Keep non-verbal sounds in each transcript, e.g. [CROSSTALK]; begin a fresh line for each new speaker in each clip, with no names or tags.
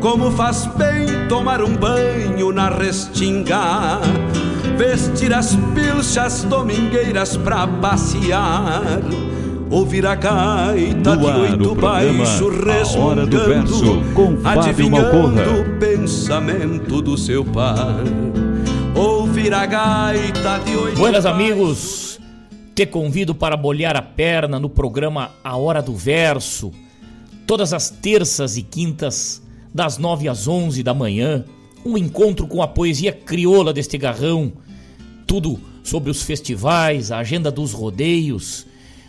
Como faz bem tomar um banho na restinga, vestir as pilchas domingueiras pra passear, ouvir a gaita de oito baixo resmungando, adivinhando o pensamento do seu par. Ouvir a gaita de oito
Buenas amigos, te convido para bolhar a perna no programa A Hora do Verso, todas as terças e quintas das 9 às 11 da manhã, um encontro com a poesia crioula deste garrão, tudo sobre os festivais, a agenda dos rodeios,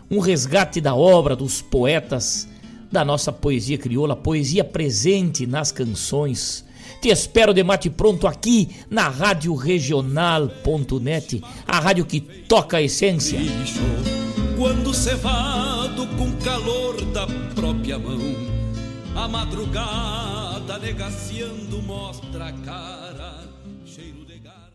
um resgate da obra dos poetas da nossa poesia crioula, poesia presente nas canções. Te espero de mate pronto aqui na Rádio Regional.net, a rádio que toca a essência.
Quando cevado com calor da própria mão, a madrugada negaciando mostra a cara, cheiro de garra.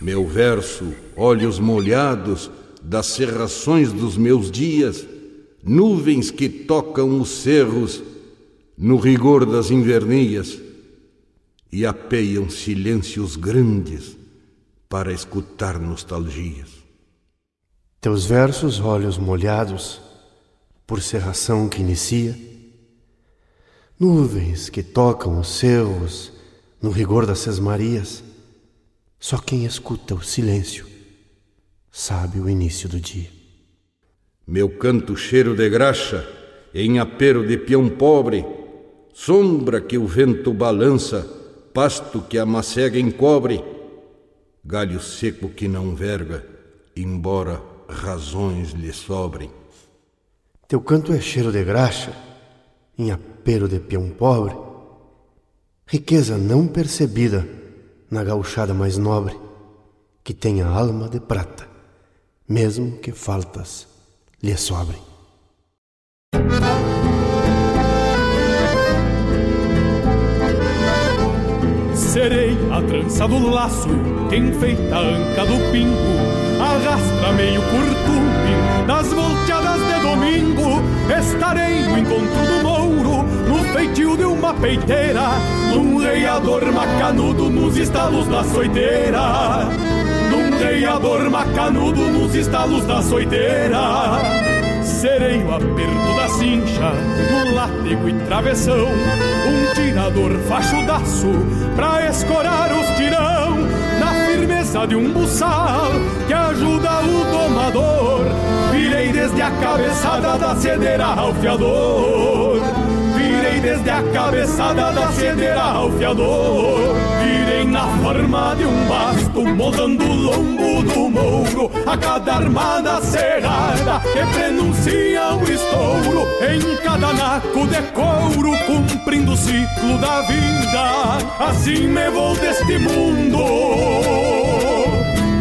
Meu verso, olhos molhados das serrações dos meus dias, nuvens que tocam os cerros no rigor das invernias e apeiam silêncios grandes para escutar nostalgias.
Teus versos, olhos molhados por serração que inicia, nuvens que tocam os cerros no rigor das sesmarias, só quem escuta o silêncio sabe o início do dia.
Meu canto cheiro de graxa em apero de peão pobre, sombra que o vento balança, pasto que a macega encobre, galho seco que não verga, embora razões lhe sobrem.
Teu canto é cheiro de graxa em apero de peão pobre, riqueza não percebida na gauchada mais nobre, que tem a alma de prata, mesmo que faltas lhe sobrem.
Serei a trança do laço, que enfeita a anca do pingo, arrastra meio curtume das volteadas de domingo. Estarei no encontro do mouro, no feitio de uma peiteira, num reiador macanudo nos estalos da soiteira. Num reiador macanudo nos estalos da soiteira. Serei o aperto da cincha, no látego e travessão, um tirador fachudaço pra escorar os tirão, na firmeza de um buçal que ajuda o domador. Virei desde a cabeçada da cedeira ao fiador. Desde a cabeçada da cedeira ao fiador. Virei na forma de um basto, moldando o lombo do mouro, a cada armada cerrada que prenuncia o estouro, em cada naco de couro, cumprindo o ciclo da vida. Assim me vou deste mundo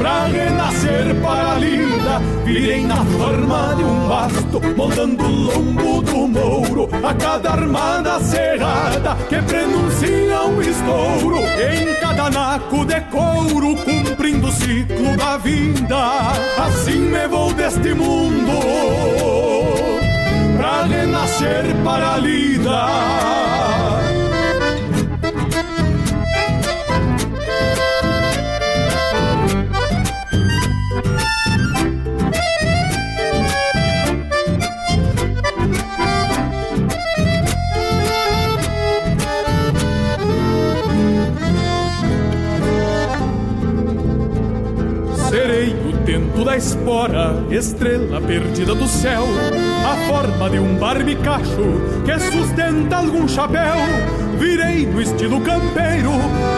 pra renascer para a lida. Virei na forma de um basto, moldando o lombo do mouro, a cada armada cerrada que prenuncia um estouro, em cada naco de couro, cumprindo o ciclo da vida. Assim me vou deste mundo, pra renascer para a. da espora, estrela perdida do céu, a forma de um barbicacho que sustenta algum chapéu. Virei no estilo campeiro,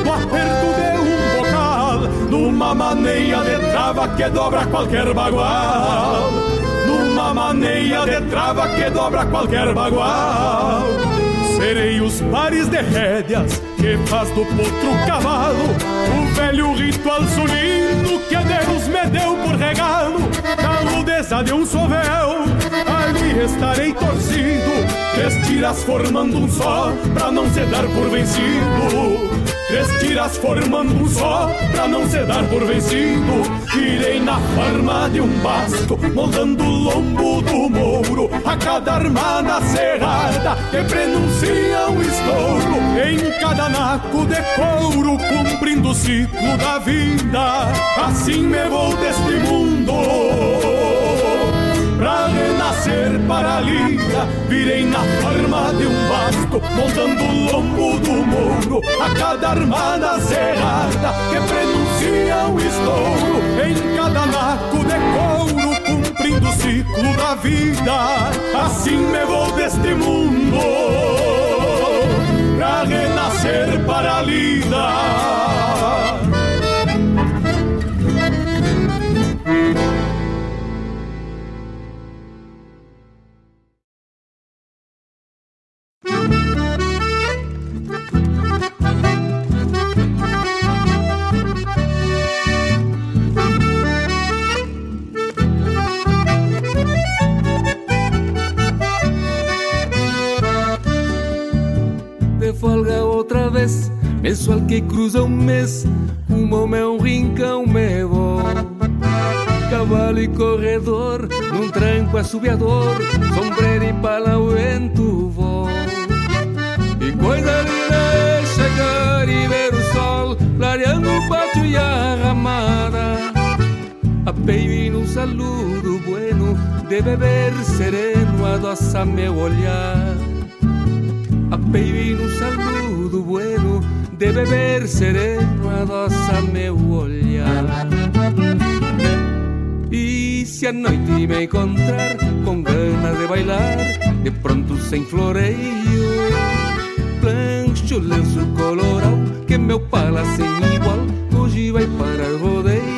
do aperto de um bocal, numa maneira de trava que dobra qualquer bagual. Numa maneira de trava que dobra qualquer bagual. Serei os pares de rédeas que faz do potro cavalo O velho ritual Deus deu por regalo Na rudeza de um sovel, ali estarei torcido Três formando um só, pra não se dar por vencido Três tiras formando um só, pra não se dar por vencido. Irei na forma de um basto, moldando o lombo do mouro, a cada armada cerrada que prenuncia um estouro. Em cada naco de couro, cumprindo o ciclo da vida. Assim me vou deste mundo pra renascer para a lida. Virei na forma de um basto, montando o lombo do mouro, a cada armada cerrada que prenuncia o estouro. Em cada naco de couro, cumprindo o ciclo da vida. Assim me vou deste mundo, pra renascer para a lida.
Mensual que cruza um mês, o meu rincão me vou. Cavalo e corredor, num tranco assobiador, sombreiro e pala o vento vou. E coisa linda chegar e ver o sol, clareando o pátio e a ramada. A e num saludo bueno, de beber sereno, adoça meu olhar. A e num saludo bueno, de beber sereno adoça meu olhar. E se a noite me encontrar com ganas de bailar, de pronto sem floreio, plancho lenço colorado que meu pala sem igual, hoje vai para o rodeio.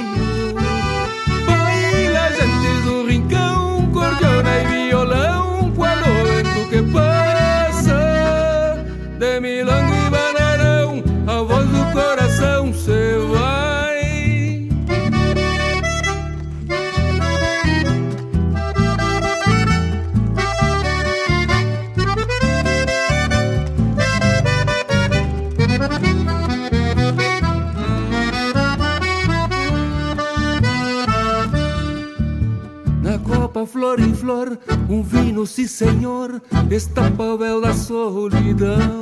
Flor um vino, sim senhor, destapa o véu da solidão.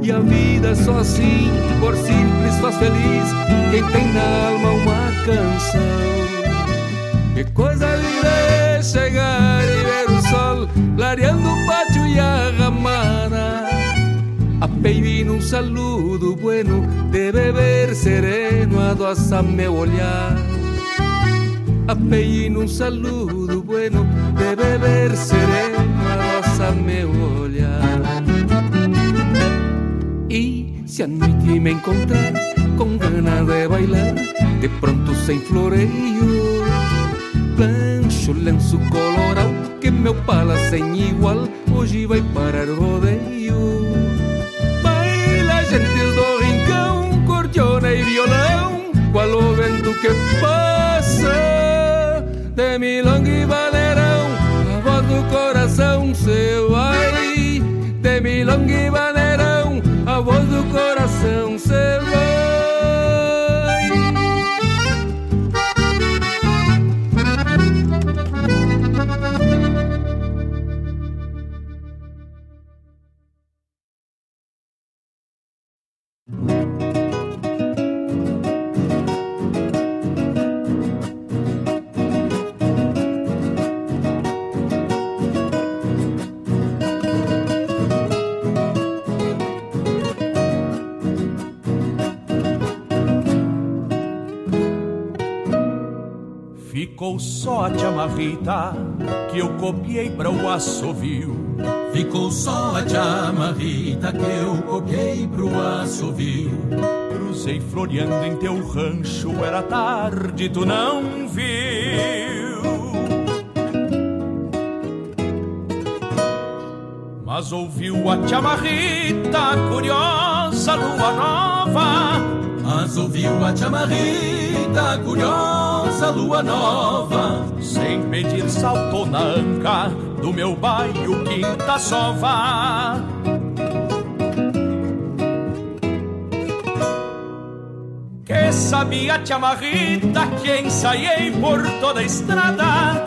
E a vida só assim, por simples, faz feliz quem tem na alma uma canção. Que coisa linda é chegar e ver o sol clareando o pátio e a ramada. A baby num saludo bueno de beber sereno adoça meu olhar apei num saludo bueno de beber sereno rosa meu olhar. E se a noite me encontrar com ganas de bailar, de pronto sem floreio, plancho lenço colorado que meu pala sem igual hoje vai parar rodeio. Baila gentes seu ai. De milonga e
Ficou só a chamarrita que eu copiei para o assovio.
Ficou só a chamarrita que eu copiei pro assovio.
Cruzei floreando em teu rancho, era tarde, tu não viu. Mas ouviu a chamarrita curiosa, lua nova.
Mas ouviu a chamarrita curiosa, lua nova.
Sem pedir saltou na anca do meu bairro Quinta Sova. Que sabia te amarrita que ensaiei por toda a estrada.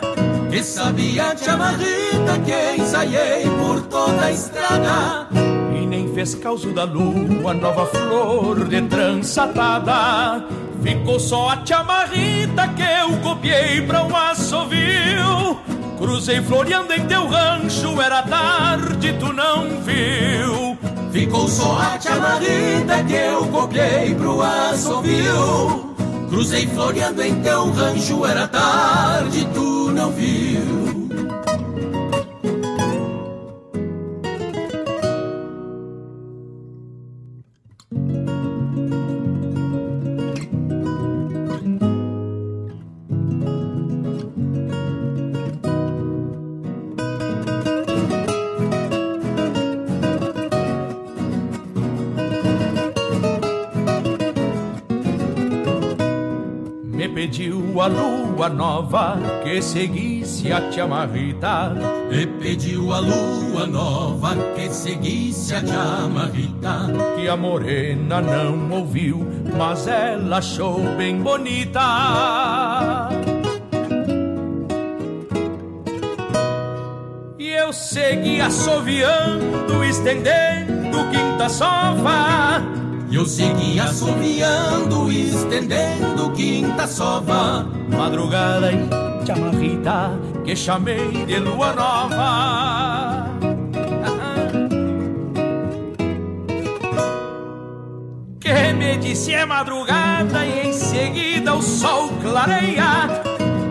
Que sabia te amarrita que ensaiei por toda a estrada.
E nem fez causo da lua, nova flor de trançatada. Ficou só a chamarrita que eu copiei pra um assovio. Cruzei floreando em teu rancho, era tarde, tu não viu.
Ficou só a chamarrita que eu copiei pro assovio. Cruzei floreando em teu rancho, era tarde, tu não viu.
Nova que seguisse a chamarrita.
Me pediu a lua nova que seguisse a chamarrita.
Que a morena não ouviu, mas ela achou bem bonita. E eu segui assoviando, estendendo quinta sova.
E eu segui assoviando, estendendo quinta sova.
Madrugada em chamarrita que chamei de lua nova. [LAUGHS] Que me disse é madrugada e em seguida o sol clareia.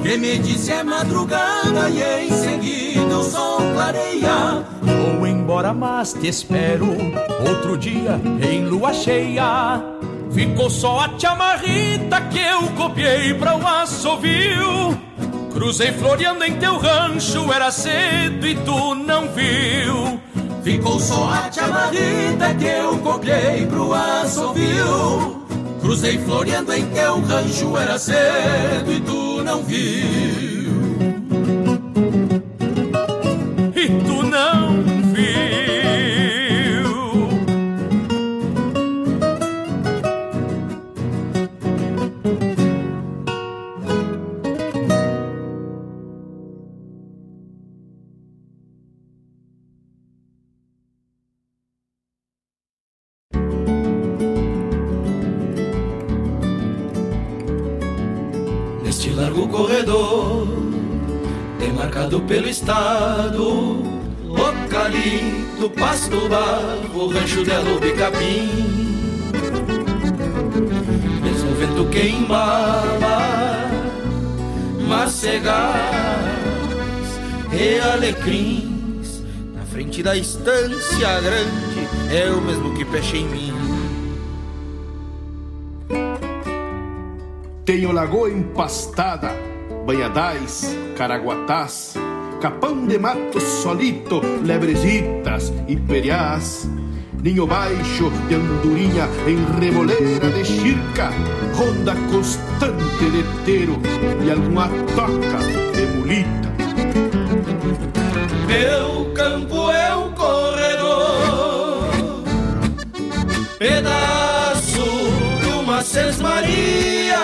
Que me disse é madrugada e em seguida o sol clareia.
Vou embora, mas te espero outro dia em lua cheia. Ficou só a chamarrita que eu copiei pra o assovio. Cruzei floreando em teu rancho, era cedo e tu não viu.
Ficou só a chamarrita que eu copiei pro assovio. Cruzei floreando em teu rancho, era cedo e tu não viu. Estado, Ocalito, Pasto Barro, Rancho de Alubi Capim. Mesmo vento queimava, macegas e alecrins. Na frente da estância grande, é o mesmo que pecha em mim.
Tenho lagoa empastada, banhadais, caraguatás, capão de mato solito, lebrezitas e periás. Ninho baixo de andorinha em remoleira de chirca, ronda constante de teiro e alguma toca de mulita.
Meu campo é um corredor, pedaço de uma sesmaria.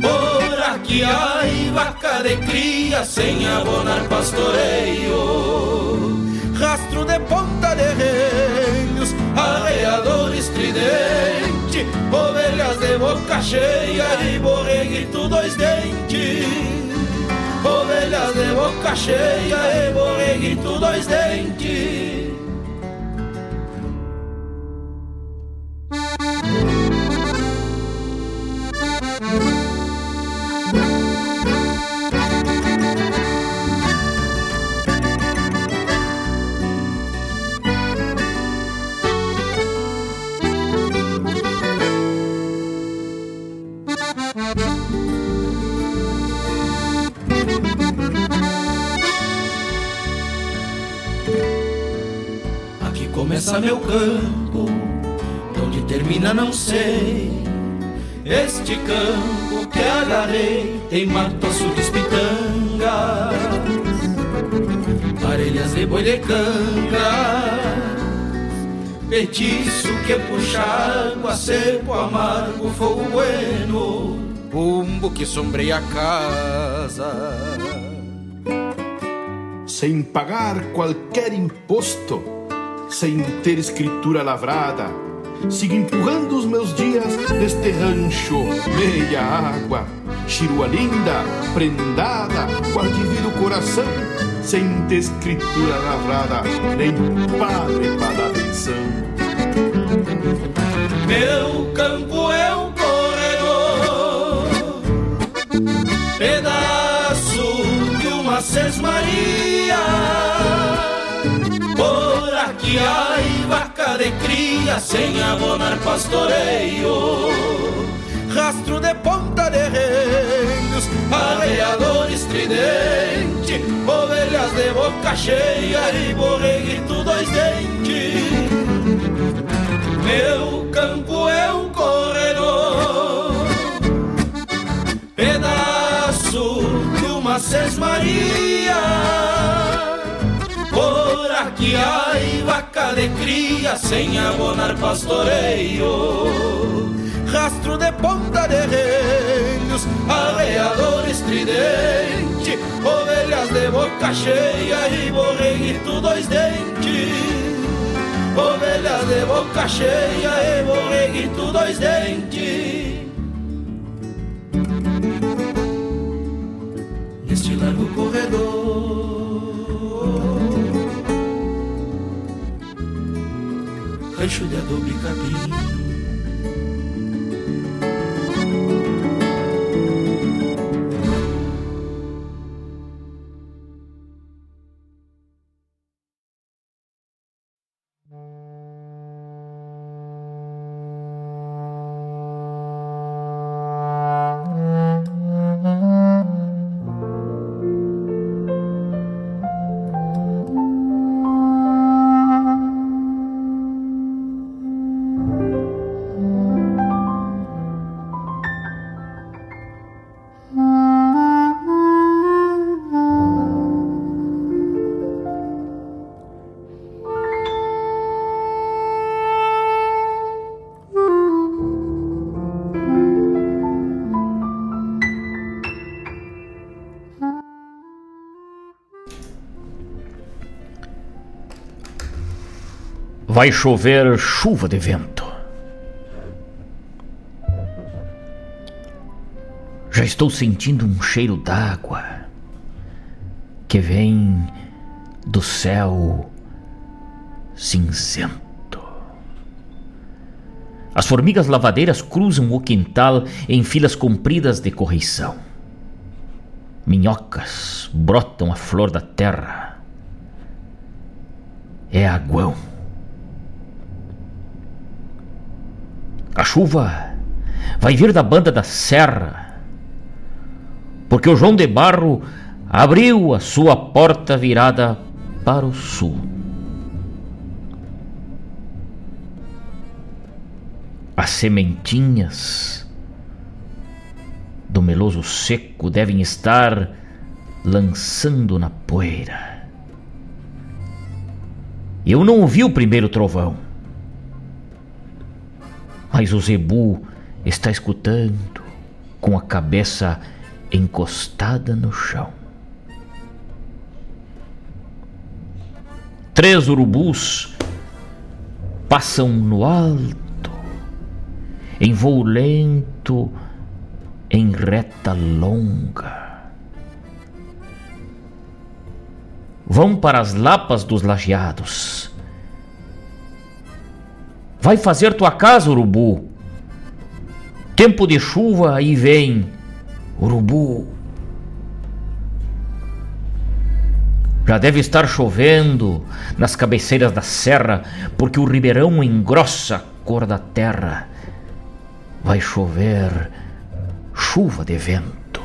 Por aqui de sem abonar pastoreio. Rastro de ponta de reinos, arreador estridente, ovelhas de boca cheia e borreguito dois dentes. Ovelhas de boca cheia e borreguito dois dentes começa meu campo, onde termina não sei. Este campo que agarrei tem mato, açudes, pitangas, parelhas de boi de canga, petiço que puxa água, seco, amargo, fogo bueno, bumbo que sombreia a casa
sem pagar qualquer imposto, sem ter escritura lavrada. Sigo empurrando os meus dias neste rancho, meia água, chirua linda, prendada, qual divide o coração, sem ter escritura lavrada, nem padre para dar atenção.
Meu campo vaca de cria sem abonar pastoreio. Rastro de ponta de reinos, arreador estridente Ovelhas de boca cheia e borreguito dois dentes. Meu campo é um corredor Pedaço de uma sesmaria por aqui ai vaca de cria sem abonar pastoreio. Rastro de ponta de reinos, arreador estridente Ovelhas de boca cheia e borreguito dois dentes. Ovelhas de boca cheia e borreguito dois dentes. Neste largo corredor rancho de adobe e capim.
Vai chover chuva de vento. Já estou sentindo um cheiro d'água que vem do céu cinzento. As formigas lavadeiras cruzam o quintal em filas compridas de correição. Minhocas brotam a flor da terra. É aguão. A chuva vai vir da banda da serra, porque o João de Barro abriu a sua porta virada para o sul. As sementinhas do meloso seco devem estar lançando na poeira. Eu não ouvi o primeiro trovão mas o zebu está escutando com a cabeça encostada no chão. Três urubus passam no alto, em voo lento, em reta longa. Vão para as lapas dos lajeados Vai fazer tua casa, urubu. Tempo de chuva aí vem, urubu. Já deve estar chovendo nas cabeceiras da serra, porque o ribeirão engrossa a cor da terra. Vai chover chuva de vento.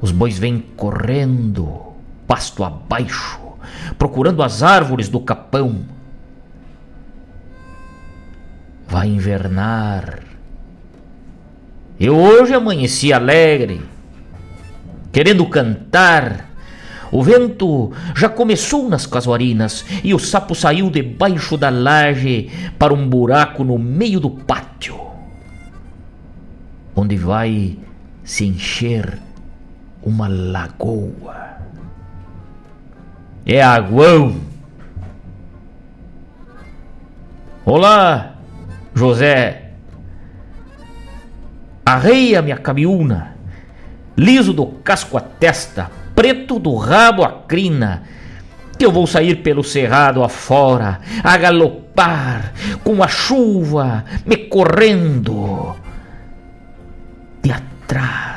Os bois vêm correndo, pasto abaixo, procurando as árvores do capão. Vai invernar. Eu hoje amanheci alegre, querendo cantar. O vento já começou nas casuarinas e o sapo saiu debaixo da laje para um buraco no meio do pátio, onde vai se encher uma lagoa. É aguão. Olá, José. Arreia minha cabiúna, liso do casco à testa, preto do rabo à crina, que eu vou sair pelo cerrado afora, a galopar, com a chuva me correndo de atrás.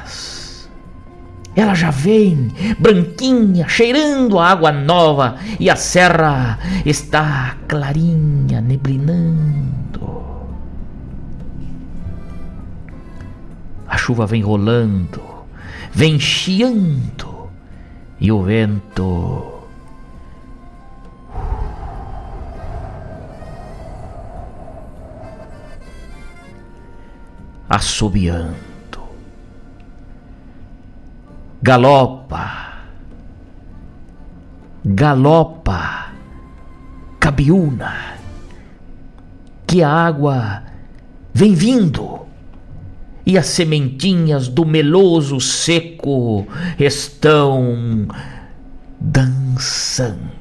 Ela já vem, branquinha, cheirando a água nova, e a serra está clarinha, neblinando. A chuva vem rolando, vem chiando, e o vento. Assobiando, galopa, galopa, cabiúna, que a água vem vindo e as sementinhas do meloso seco estão dançando.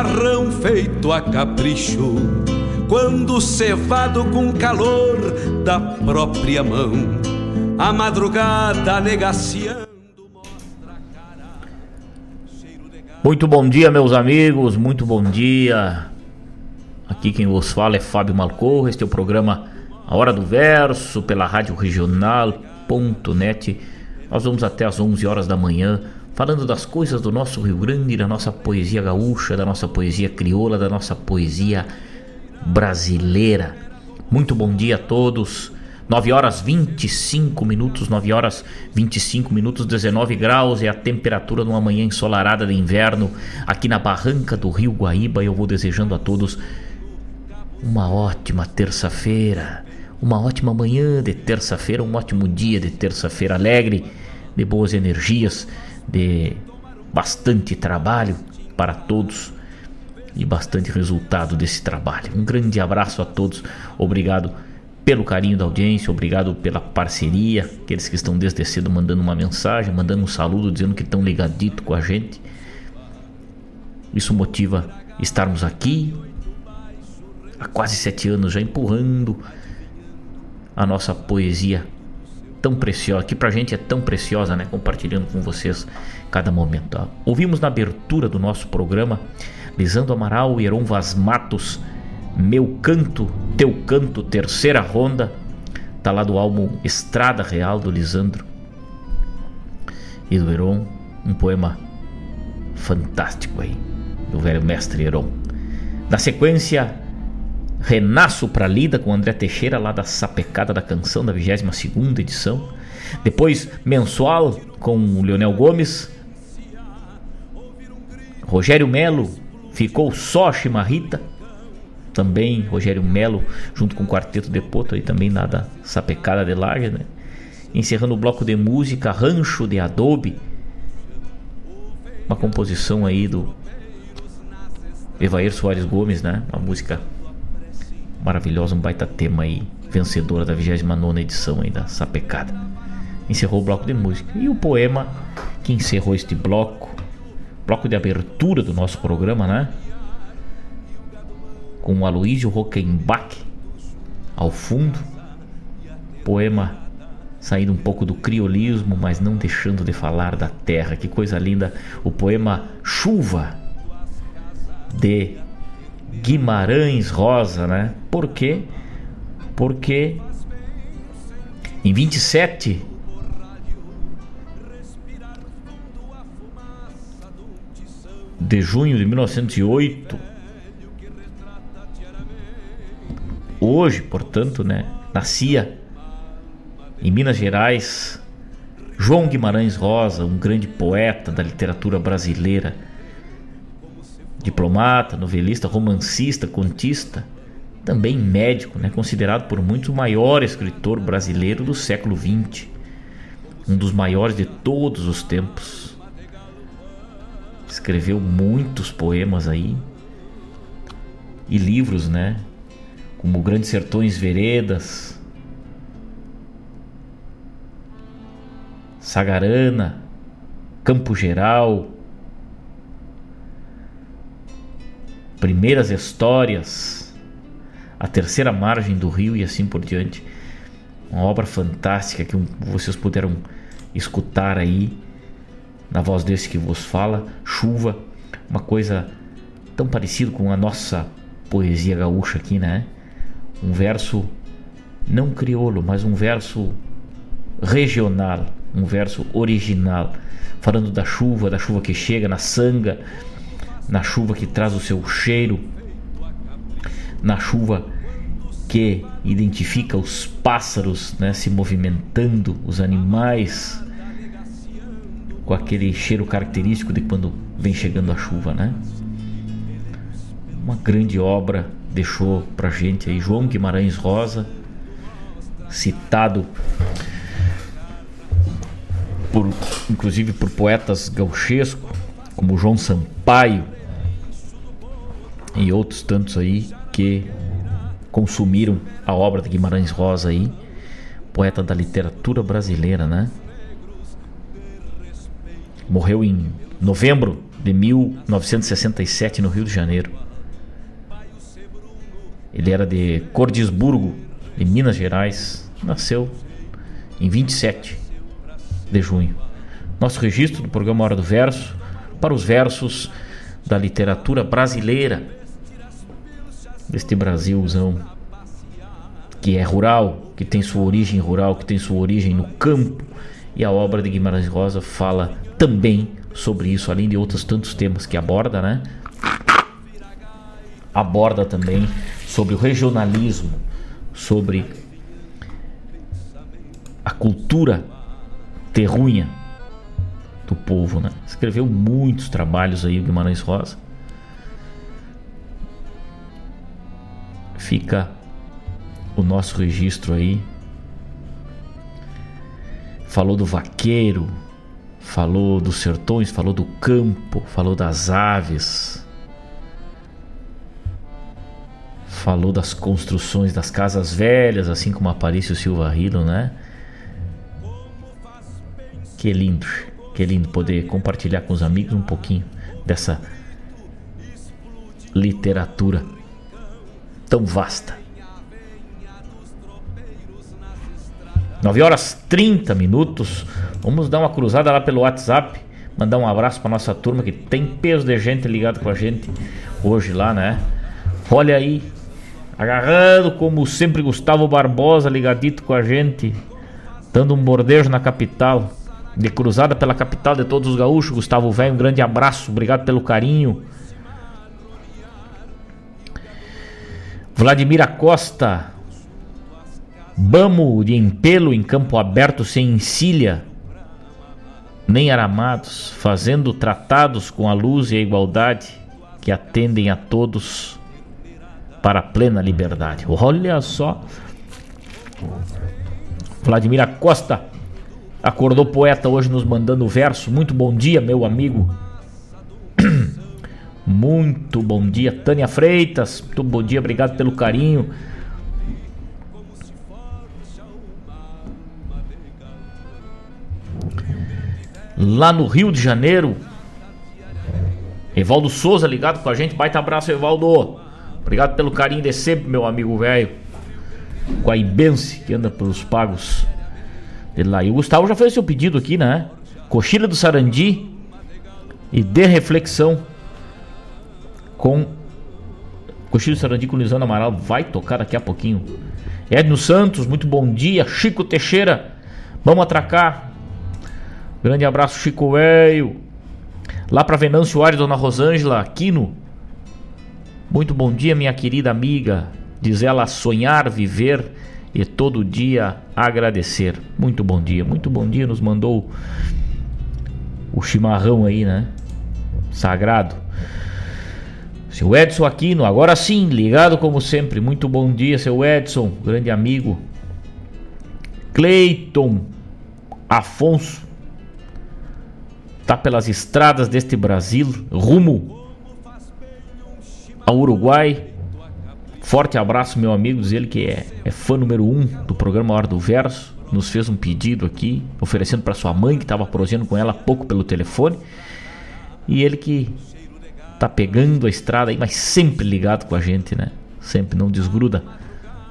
Chimarrão feito a capricho, quando cevado com calor da própria mão, a madrugada negaciando.
Muito bom dia, meus amigos. Muito bom dia. Aqui quem vos fala é Fábio Malcorro. Este é o programa A Hora do Verso pela Rádio Regional.net. Nós vamos até às 11 horas da manhã falando das coisas do nosso Rio Grande, da nossa poesia gaúcha, da nossa poesia crioula, da nossa poesia brasileira. Muito bom dia a todos. 9 horas 25 minutos, 9 horas 25 minutos, 19 graus é a temperatura numa manhã ensolarada de inverno aqui na barranca do Rio Guaíba. Eu vou desejando a todos uma ótima terça-feira, uma ótima manhã de terça-feira, um ótimo dia de terça-feira alegre, de boas energias, de bastante trabalho para todos e bastante resultado desse trabalho. Um grande abraço a todos, obrigado pelo carinho da audiência, obrigado pela parceria, aqueles que estão desde cedo mandando uma mensagem, mandando um saludo, dizendo que estão ligadito com a gente. Isso motiva estarmos aqui há quase sete anos já empurrando a nossa poesia tão preciosa, que pra gente é tão preciosa, né? Compartilhando com vocês cada momento. Ouvimos na abertura do nosso programa Lisandro Amaral e Heron Vaz Matos meu Canto, Teu Canto, terceira ronda. Tá lá do álbum Estrada Real do Lisandro e do Heron. Um poema fantástico aí, do velho mestre Heron. Na sequência, Renasço pra Lida com André Teixeira, lá da Sapecada da Canção, da 22 edição. Depois, Mensual com o Leonel Gomes. Rogério Melo ficou só Chimarrita. Também Rogério Melo, junto com o Quarteto de Poto, aí também lá da Sapecada de Laje, né? Encerrando o bloco de música Rancho de Adobe. Uma composição aí do Evair Soares Gomes, né? Uma música maravilhosa, um baita tema aí, vencedora da 29 edição aí da Sapecada. Encerrou o bloco de música. E o poema que encerrou este bloco, bloco de abertura do nosso programa, né? Com o Aloysio Rockenbach ao fundo. Poema saindo um pouco do criolismo, mas não deixando de falar da terra. Que coisa linda! O poema Chuva de Guimarães Rosa, né? Por quê? Porque em 27 de junho de 1908, hoje, portanto, né, nascia em Minas Gerais João Guimarães Rosa, um grande poeta da literatura brasileira diplomata, novelista, romancista, contista, também médico, né, considerado por muitos o maior escritor brasileiro do século XX, um dos maiores de todos os tempos. Escreveu muitos poemas aí e livros, né, como Grandes Sertões Veredas, Sagarana, Campo Geral, primeiras histórias, a terceira margem do rio e assim por diante. Uma obra fantástica que vocês puderam escutar aí na voz desse que vos fala, Chuva, uma coisa tão parecida com a nossa poesia gaúcha aqui, né? Um verso não crioulo, mas um verso regional, um verso original, falando da chuva, da chuva que chega na sanga, na chuva que traz o seu cheiro, na chuva que identifica os pássaros né, se movimentando, os animais com aquele cheiro característico de quando vem chegando a chuva, né? Uma grande obra deixou pra gente aí João Guimarães Rosa, citado por inclusive por poetas gauchescos como João Sampaio, e outros tantos aí que consumiram a obra de Guimarães Rosa aí, poeta da literatura brasileira, né? Morreu em novembro de 1967 no Rio de Janeiro. Ele era de Cordisburgo, de Minas Gerais. Nasceu em 27 de junho. Nosso registro do programa Hora do Verso para os versos da literatura brasileira deste Brasilzão que é rural, que tem sua origem rural, que tem sua origem no campo. E a obra de Guimarães Rosa fala também sobre isso, além de outros tantos temas que aborda, né? Aborda também sobre o regionalismo, sobre a cultura terrunha do povo, né? Escreveu muitos trabalhos aí, Guimarães Rosa. Fica o nosso registro aí. Falou do vaqueiro, falou dos sertões, falou do campo, falou das aves, falou das construções das casas velhas, assim como Aparício Silva Rido, né? Que lindo, que lindo poder compartilhar com os amigos um pouquinho dessa literatura tão vasta. 9 horas 30 minutos. Vamos dar uma cruzada lá pelo WhatsApp. Mandar um abraço para nossa turma que tem peso de gente ligado com a gente hoje lá, né? Olha aí, agarrando como sempre Gustavo Barbosa ligadito com a gente, dando um bordejo na capital, de cruzada pela capital de todos os gaúchos. Gustavo Velho, um grande abraço, obrigado pelo carinho. Vladimir Costa. Bamo de empelo em campo aberto sem encilha, nem aramados, fazendo tratados com a luz e a igualdade que atendem a todos para a plena liberdade. Olha só. Vladimir Costa acordou poeta hoje nos mandando verso. Muito bom dia, meu amigo. [CLEARS THROAT] Muito bom dia, Tânia Freitas. Muito bom dia, obrigado pelo carinho. Lá no Rio de Janeiro, Evaldo Souza ligado com a gente. Baita abraço, Evaldo. Obrigado pelo carinho de sempre, meu amigo velho. Com a Ibense que anda pelos pagos de lá. E o Gustavo já fez seu pedido aqui, né? Coxilha do Sarandi e de reflexão com Coxilha do Sarandi com Lisandro Amaral. Vai tocar daqui a pouquinho. Edno Santos, muito bom dia. Chico Teixeira, vamos atracar. Grande abraço, Chico Velho. Lá para Venâncio Ares, Dona Rosângela Aquino. Muito bom dia, minha querida amiga. Diz ela sonhar, viver e todo dia agradecer. Muito bom dia, muito bom dia. Nos mandou o chimarrão aí, né? Sagrado. Seu Edson Aquino, agora sim, ligado como sempre. Muito bom dia, seu Edson, grande amigo. Cleiton Afonso tá pelas estradas deste Brasil, rumo ao Uruguai. Forte abraço, meu amigo, diz ele que é, é fã número um do programa Hora do Verso. Nos fez um pedido aqui, oferecendo para sua mãe, que estava prosendo com ela pouco pelo telefone. E ele que tá pegando a estrada aí, mas sempre ligado com a gente, né? Sempre não desgruda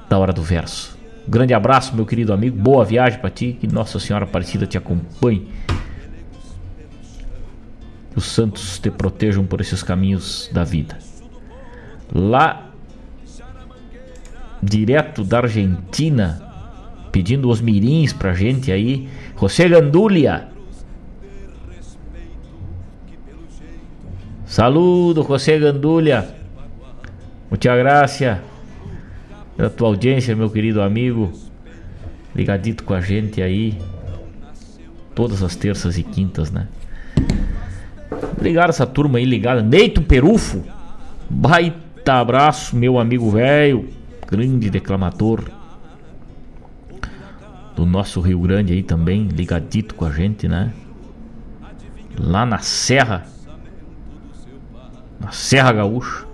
da Hora do Verso. grande abraço, meu querido amigo. Boa viagem para ti. Que Nossa Senhora Aparecida te acompanhe. Que os santos te protejam por esses caminhos da vida lá direto da Argentina, pedindo os mirins pra gente aí. José Gandulia. Saludo, José Gandulia. Muita graça pela tua audiência, meu querido amigo. Ligadito com a gente aí. Todas as terças e quintas, né? Obrigado essa turma aí ligada. Neito Perufo. Baita abraço, meu amigo velho, grande declamador do nosso Rio Grande aí também, ligadito com a gente, né? Lá na Serra, na Serra Gaúcha,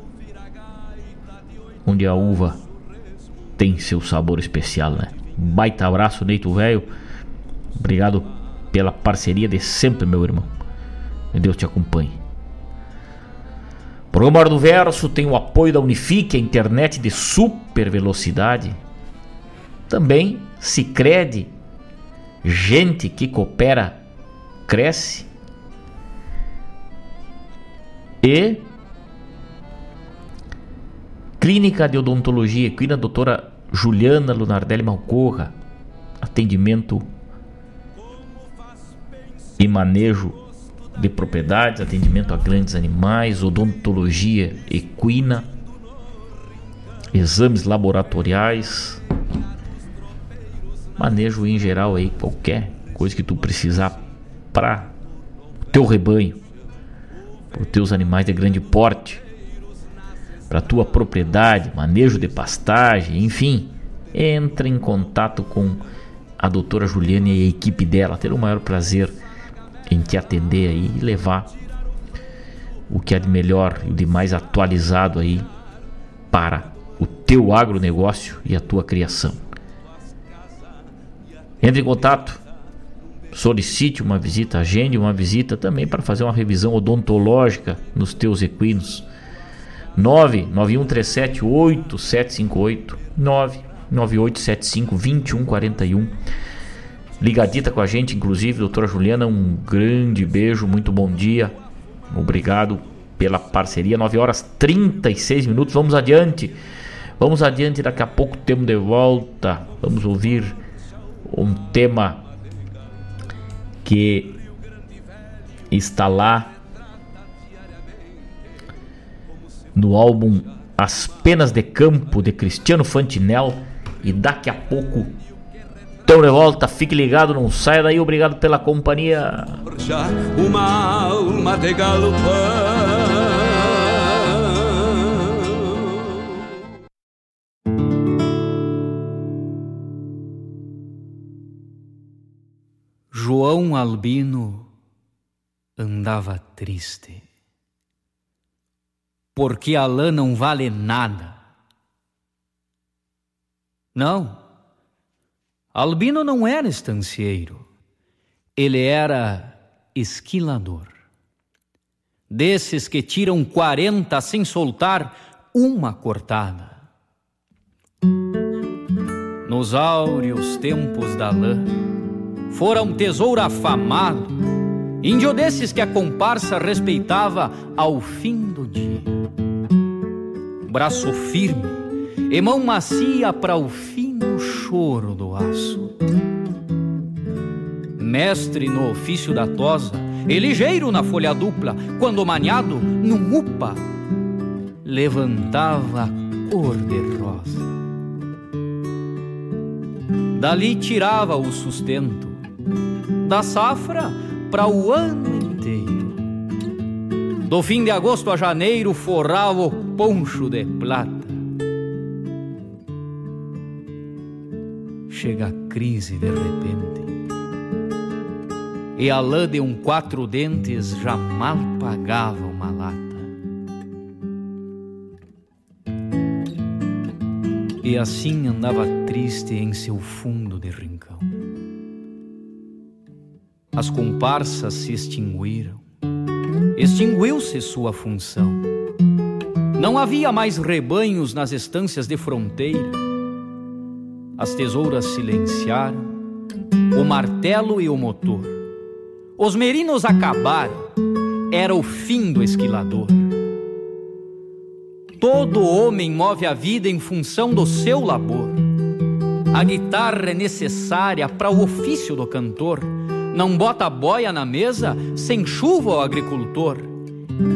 onde a uva tem seu sabor especial, né? Baita abraço, Neito velho. Obrigado pela parceria de sempre, meu irmão. Que Deus te acompanhe. Programa Hora do Verso tem o apoio da Unifique, a internet de super velocidade. Também se crede, gente que coopera cresce. E Clínica de Odontologia Equina, doutora Juliana Lunardelli Malcorra. Atendimento e manejo de propriedades, atendimento a grandes animais, odontologia equina, exames laboratoriais, manejo em geral aí, qualquer coisa que tu precisar para o teu rebanho, para os teus animais de grande porte, para tua propriedade, manejo de pastagem, enfim, entra em contato com a doutora Juliana e a equipe dela, terá o maior prazer em te atender aí e levar o que é de melhor e de mais atualizado aí para o teu agronegócio e a tua criação. Entre em contato, solicite uma visita, agende uma visita também para fazer uma revisão odontológica nos teus equinos. 99137 8758 99875 2141 ligadita com a gente, inclusive, doutora Juliana, um grande beijo, muito bom dia. Obrigado pela parceria. 9 horas 36 minutos. Vamos adiante. Vamos adiante, daqui a pouco temos de volta. Vamos ouvir um tema que está lá no álbum As Penas de Campo de Cristiano Fantinel e daqui a pouco Tão de volta, fique ligado, não saia daí, obrigado pela companhia. Uma alma de
João Albino andava triste, porque a lã não vale nada. Não, Albino não era estancieiro, ele era esquilador. Desses que tiram quarenta sem soltar uma cortada. Nos áureos tempos da lã, fora um tesouro afamado, índio desses que a comparsa respeitava ao fim do dia. Braço firme e mão macia para o fino choro do aço. Mestre no ofício da tosa, e ligeiro na folha dupla, quando maniado, num upa, levantava a cor de rosa. Dali tirava o sustento, da safra para o ano inteiro. Do fim de agosto a janeiro forrava o poncho de plata. Chega a crise de repente. E a lã de um quatro dentes já mal pagava uma lata. E assim andava triste em seu fundo de rincão. As comparsas se extinguiram, extinguiu-se sua função. Não havia mais rebanhos nas estâncias de fronteira. As tesouras silenciaram, o martelo e o motor. Os merinos acabaram, era o fim do esquilador. Todo homem move a vida em função do seu labor. A guitarra é necessária para o ofício do cantor não bota boia na mesa sem chuva ao agricultor.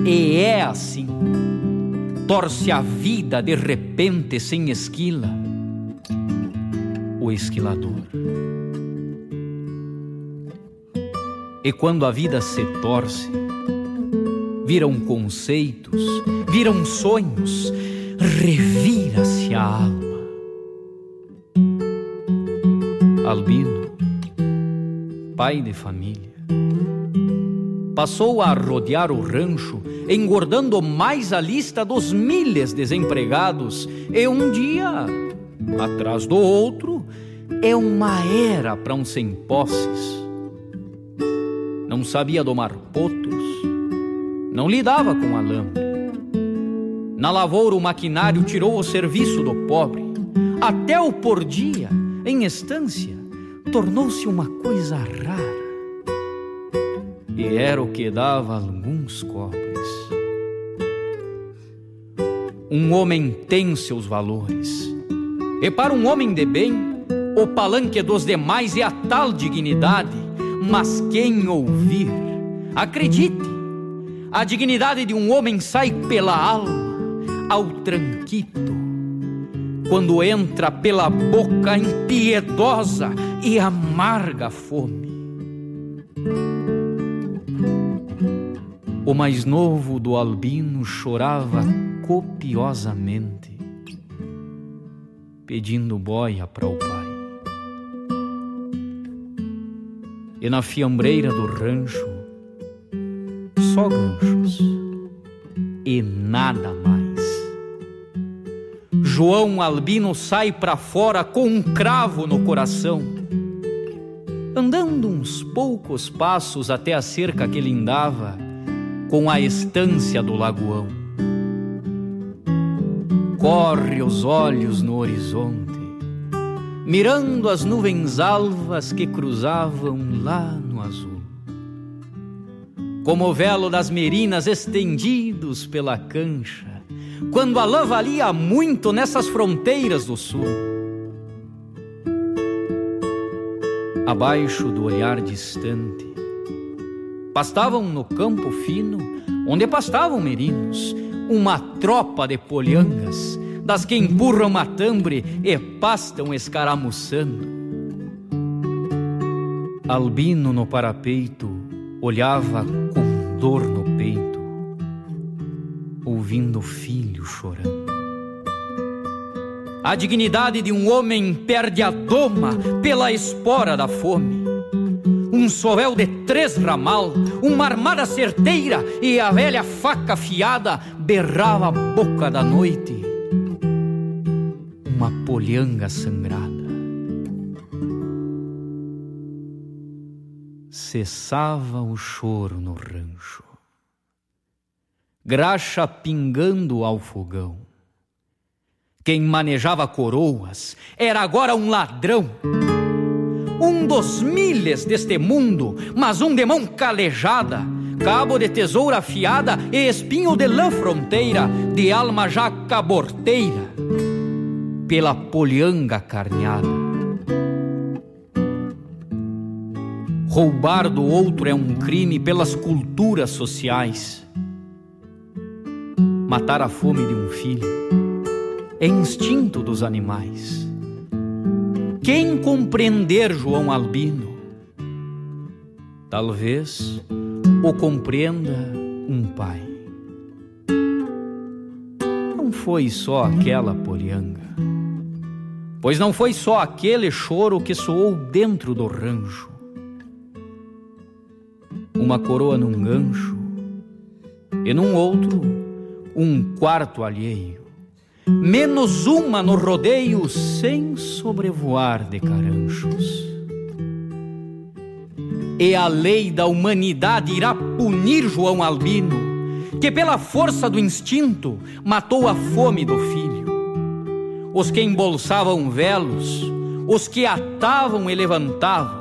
E é assim. Torce a vida de repente sem esquila. O esquilador. E quando a vida se torce, viram conceitos, viram sonhos, revira-se a alma. Albino pai de família. Passou a rodear o rancho, engordando mais a lista dos milhares desempregados, e um dia, atrás do outro, é uma era para um sem posses. Não sabia domar potros, não lidava com alambre. Na lavoura, o maquinário tirou o serviço do pobre, até o por dia, em estância, tornou-se uma coisa rara. E era o que dava alguns cobres. Um homem tem seus valores. E para um homem de bem, o palanque dos demais é a tal dignidade. Mas quem ouvir, acredite, a dignidade de um homem sai pela alma, ao tranquito, quando entra pela boca impiedosa e amarga fome. O mais novo do albino chorava copiosamente, pedindo boia para o pai. E na fiambreira do rancho, só ganchos e nada mais. João Albino sai para fora com um cravo no coração andando uns poucos passos até a cerca que lindava com a estância do lagoão. Corre os olhos no horizonte, mirando as nuvens alvas que cruzavam lá no azul. Como o velo das merinas estendidos pela cancha, quando a lã valia muito nessas fronteiras do sul abaixo do olhar distante. Pastavam no campo fino, onde pastavam merinos, uma tropa de poliangas, das que empurram matambre e pastam escaramuçando. Albino no parapeito olhava com dor no peito, ouvindo o filho chorando. A dignidade de um homem perde a doma pela espora da fome. Um sovel de três ramal, uma armada certeira e a velha faca afiada berrava a boca da noite. Uma polhanga sangrada. Cessava o choro no rancho. Graxa pingando ao fogão quem manejava coroas era agora um ladrão. Um dos milhas deste mundo, mas um de mão calejada, cabo de tesoura afiada e espinho de lã fronteira, de alma já caborteira, pela polianga carneada. Roubar do outro é um crime pelas culturas sociais. Matar a fome de um filho é instinto dos animais. Quem compreender João Albino, talvez o compreenda um pai. Não foi só aquela polianga, pois não foi só aquele choro que soou dentro do rancho. Uma coroa num gancho e num outro um quarto alheio menos uma no rodeio sem sobrevoar de caranchos. E a lei da humanidade irá punir João Albino, que pela força do instinto matou a fome do filho. Os que embolsavam velos, os que atavam e levantavam,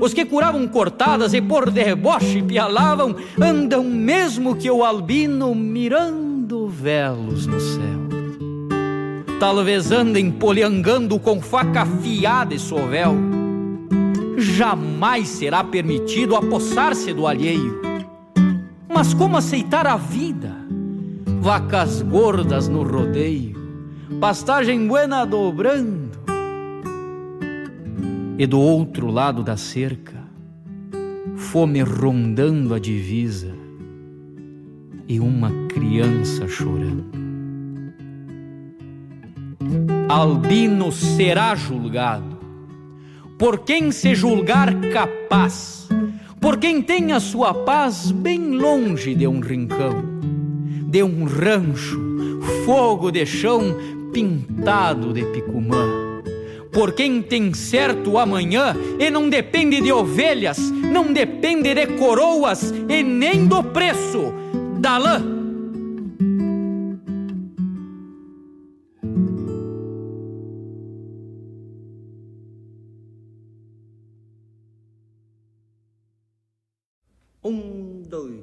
os que curavam cortadas e por deboche pialavam, andam mesmo que o albino mirando velos no céu talvez andem poliangando com faca afiada e sovel. Jamais será permitido apossar-se do alheio. Mas como aceitar a vida? Vacas gordas no rodeio, pastagem buena dobrando. E do outro lado da cerca, fome rondando a divisa e uma criança chorando. Albino será julgado. Por quem se julgar capaz, por quem tem a sua paz bem longe de um rincão, de um rancho, fogo de chão pintado de picumã. Por quem tem certo amanhã e não depende de ovelhas, não depende de coroas e nem do preço
Dalan. Um, dois.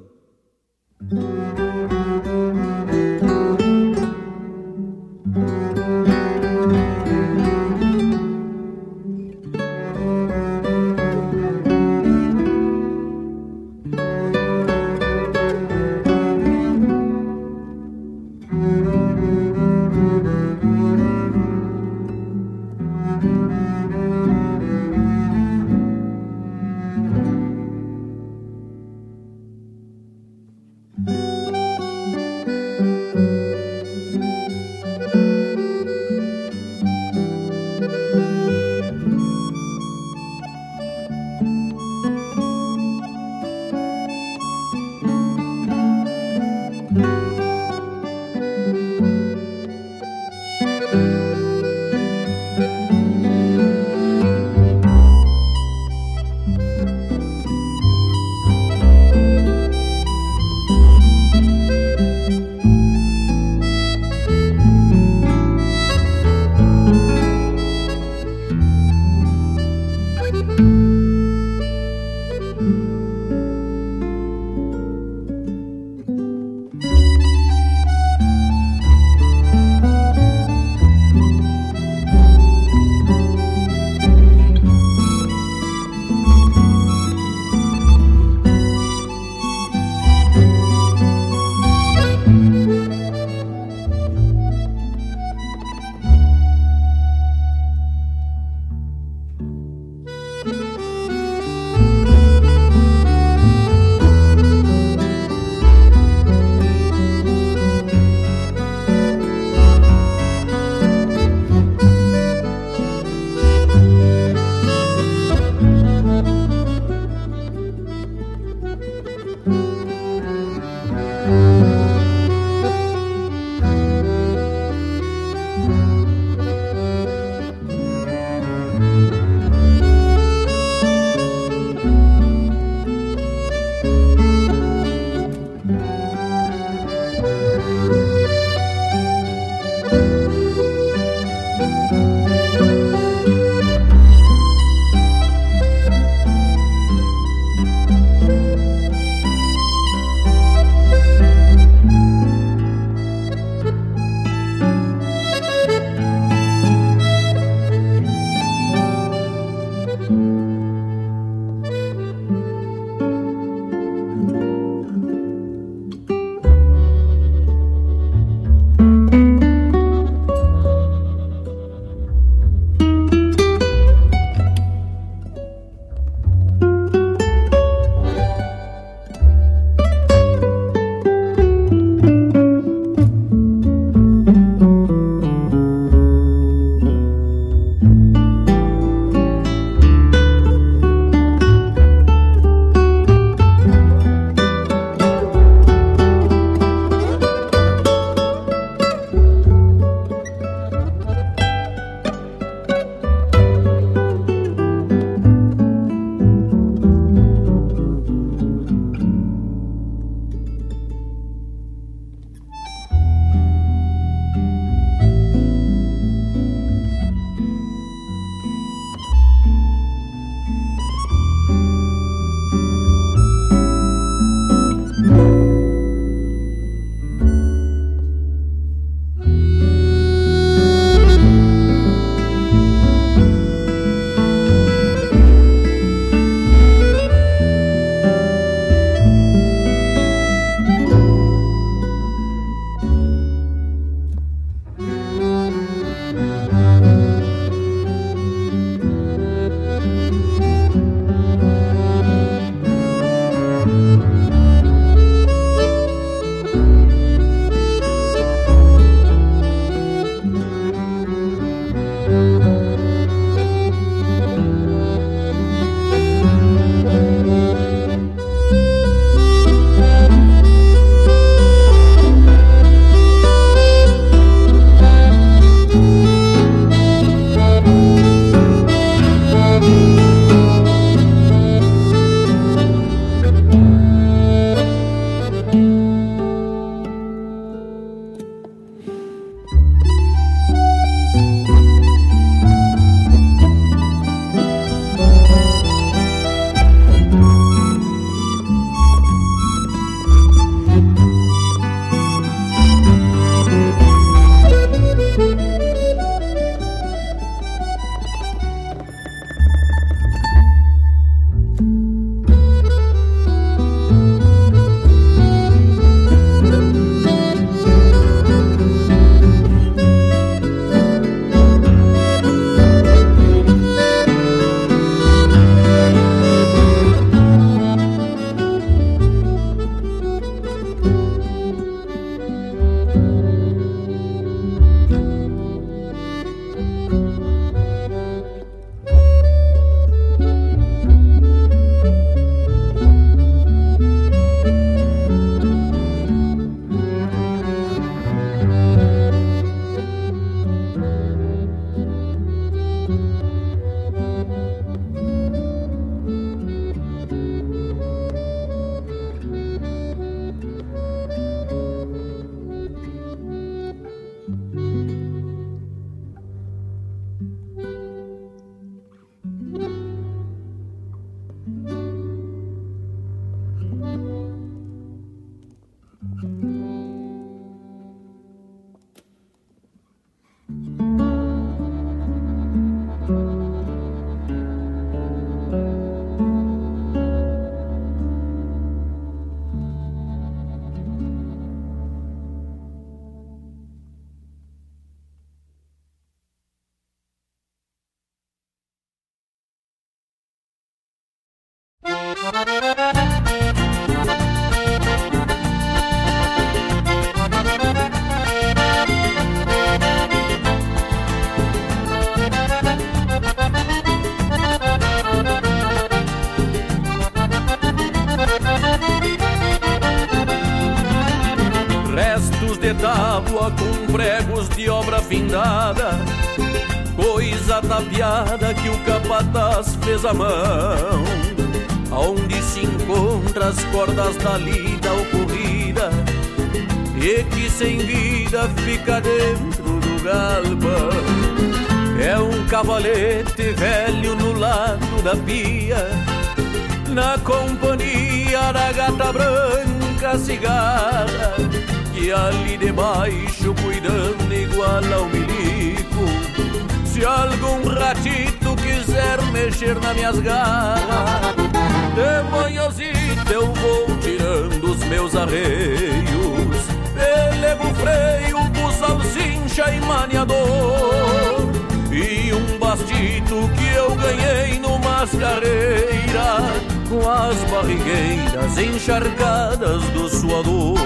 Com as barrigueiras encharcadas do suador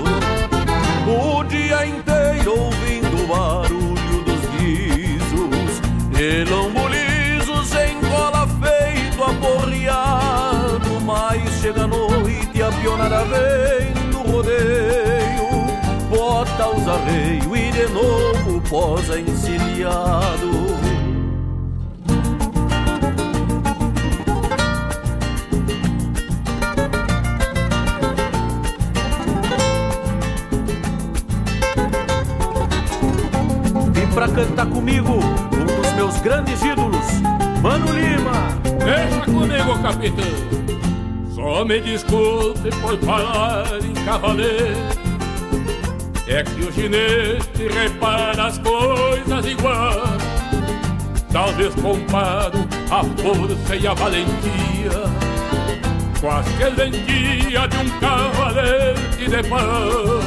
O dia inteiro ouvindo o barulho dos guizos De lombo liso cola feito aporreado Mas chega a noite a pionada vem do rodeio bota os arreios e de novo posa encilhado.
Só me desculpe por falar em cavaleiro é que o ginete repara as coisas igual. Talvez comparo a força e a valentia com a excelentia de um cavalete de pão.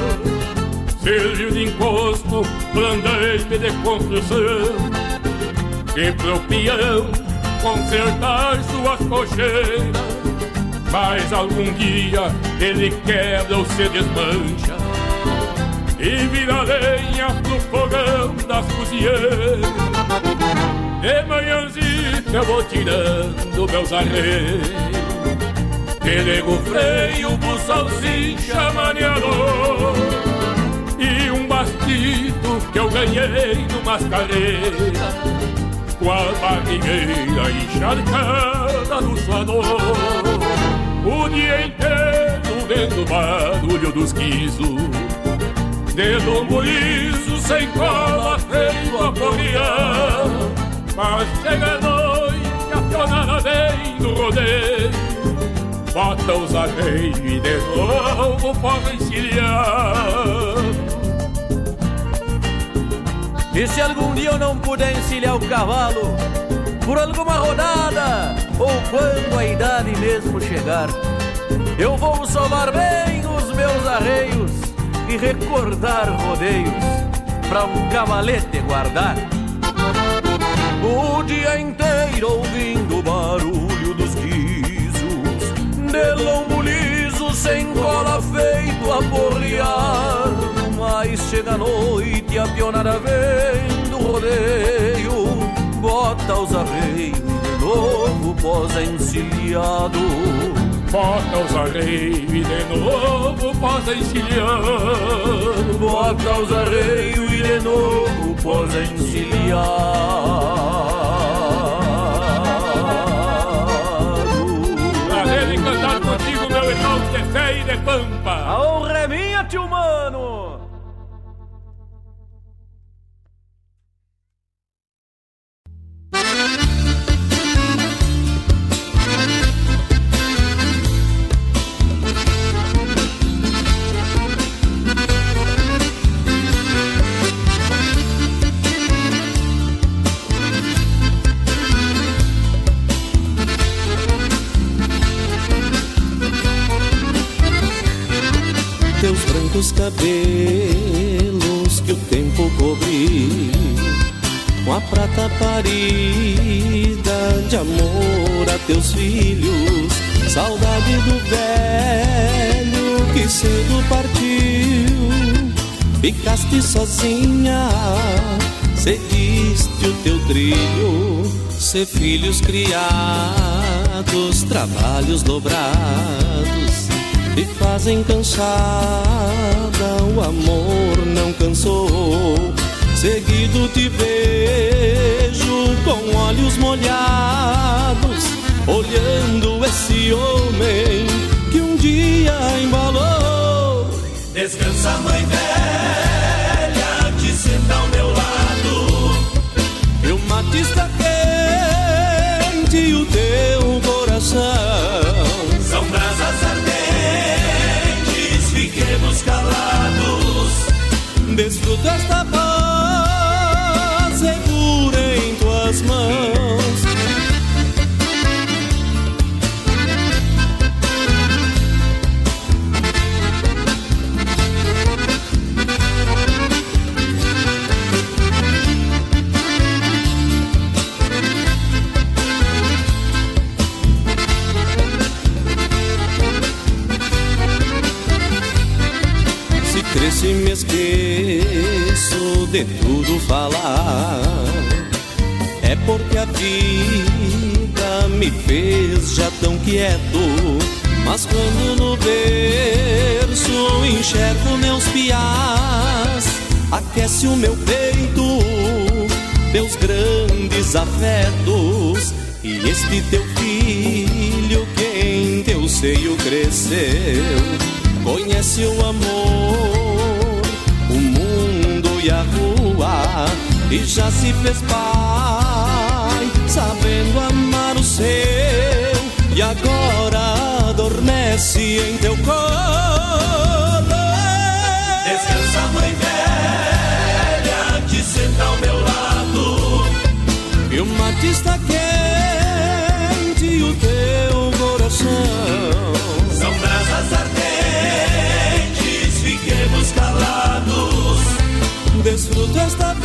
Serviu de encosto, blandante de construção, que pro peão consertar suas cocheiras. Mas algum dia ele quebra ou se desmancha e vira lenha pro fogão das cozinheiras. De manhãzinha eu vou tirando meus arreios, pelego freio, buçal, cincha, maniador, e um bastito que eu ganhei numa carreiras, com a barrigueira encharcada no suador. O dia inteiro vendo o barulho dos guizos de lombo liso sem cola feito a porrear Mas chega a noite, a pionada vem do rodeio. Bota os arreios e de novo pode encilhar
E se algum dia eu não puder encilhar o cavalo Por alguma rodada Ou quando a idade mesmo chegar Eu vou sovar bem os meus arreios e recordar rodeios pra um cavalete guardar. O dia inteiro ouvindo o barulho dos guizos, de lombo liso sem cola feito a porrear. Mas chega a noite a pionada vem do rodeio, bota os arreios de novo posa encilhado.
Bota os arreios e de novo posa encilhar
Bota os arreios e de novo posa encilhar
Prazer de cantar contigo, meu irmão de fé e de pampa.
A honra é minha, tio mano
teu trilho, ser filhos criados, trabalhos dobrados e fazem cansada o amor não cansado Seguido te vejo com olhos molhados, olhando esse homem que um dia embalou.
Descansa, mãe velha,
está quente o teu coração
são brasas ardentes. Fiquemos calados.
Desfruta esta paz de tudo falar. É porque a vida me fez já tão quieto. Mas quando no berço enxergo meus piás Aquece o meu peito Teus grandes afetos. E este teu filho que em teu seio cresceu Conhece o amor, e a rua E já se fez pai, sabendo amar o seu E agora adormece em teu colo
Descansa, mãe velha, te senta ao meu lado.
E o mate está Desfruta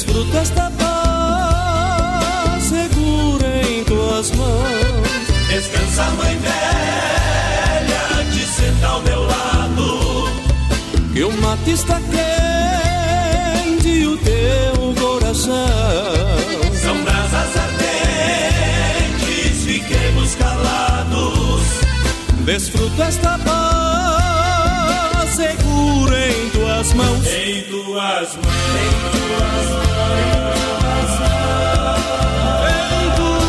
Desfruta esta paz segura em tuas mãos.
Descansa, mãe velha, te senta ao meu lado.
E o mate está quente o teu coração
São brasas ardentes, fiquemos calados.
Desfruta esta paz segura em tuas mãos.
Em tuas mãos, em tuas mãos.
Em tuas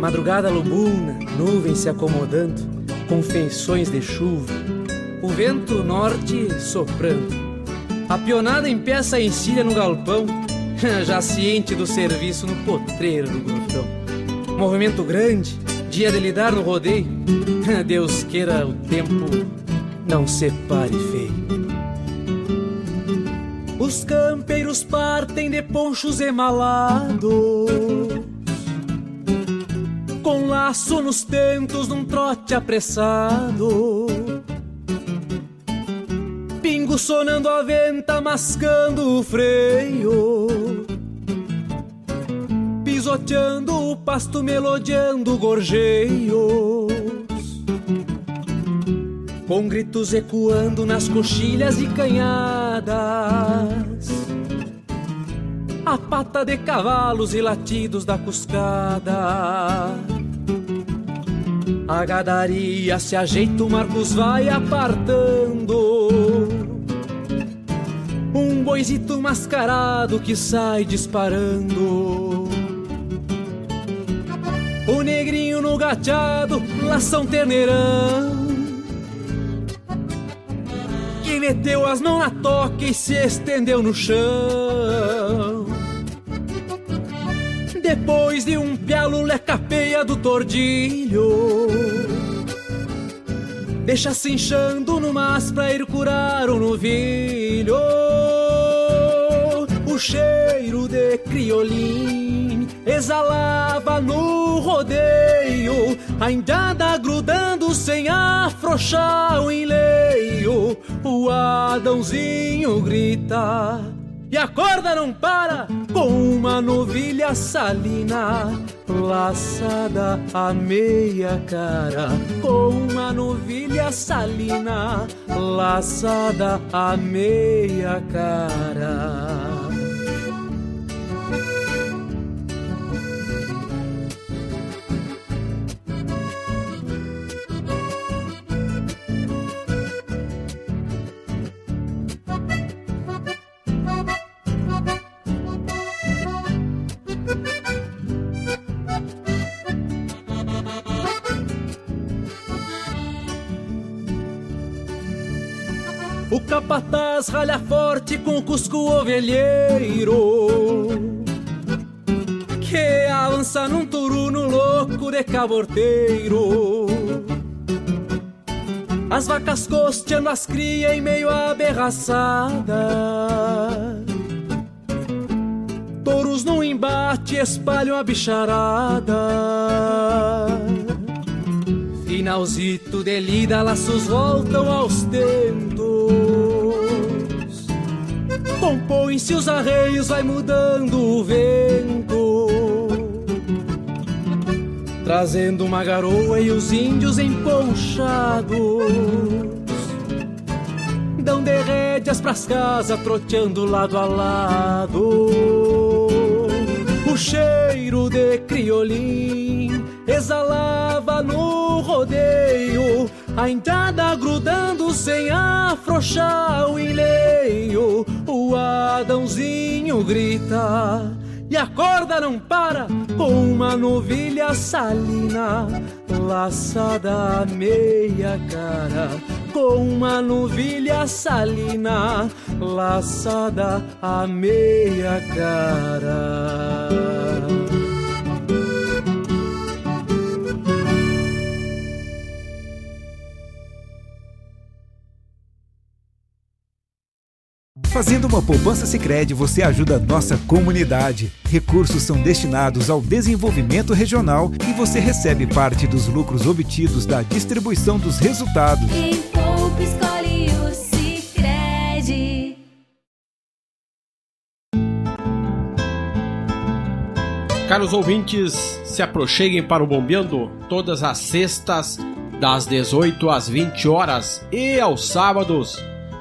Madrugada lubuna, nuvens se acomodando, com feições de chuva, vento norte soprando. A pionada em peça encilha no galpão, [LAUGHS] já ciente do serviço no potreiro do grotão. Movimento grande, dia de lidar no rodeio, [LAUGHS] Deus queira o tempo não separe feio. Os campeiros partem de ponchos emalados com laço nos tentos num trote apressado. Pingo sonando a venta, mascando o freio. Pisoteando o pasto, melodiando gorjeios. Com gritos ecoando nas coxilhas e canhadas. A pata de cavalos e latidos da cuscada. A gadaria se ajeita, o Marcos vai apartando. Um boizito mascarado que sai disparando. O negrinho no gateado, lação terneirão. Que meteu as mãos na toca e se estendeu no chão. Depois de um pialo lecapeia do tordilho Deixa se inchando no mas pra ir curar o novilho cheiro de criolim exalava no rodeio A indiada grudando sem afrouxar o enleio. O Adãozinho grita e a corda não para com uma novilha salina laçada a meia cara. Com uma novilha salina laçada a meia cara capataz ralha forte com o cusco ovelheiro. Que avança num turuno louco de caborteiro. As vacas costeando as cria em meio à berraçada Touros num embate espalham a bicharada. Finalzito de lida, laços voltam aos tentos. Compõem-se os arreios, vai mudando o vento. Trazendo uma garoa e os índios emponchados. Dão de rédeas pras casas, troteando lado a lado. O cheiro de criolim exalava no rodeio, a entrada grudando sem afrouxar o enleio. O Adãozinho grita e a corda não para com uma novilha salina laçada a meia cara. Com uma novilha salina laçada a meia cara.
Fazendo uma poupança Sicredi, você ajuda a nossa comunidade. Recursos são destinados ao desenvolvimento regional e você recebe parte dos lucros obtidos da distribuição dos resultados.
Quem poupa escolhe o Sicredi.
Caros ouvintes, se aproxeguem para o Bombeando todas as sextas, das 18 às 20 horas e aos sábados,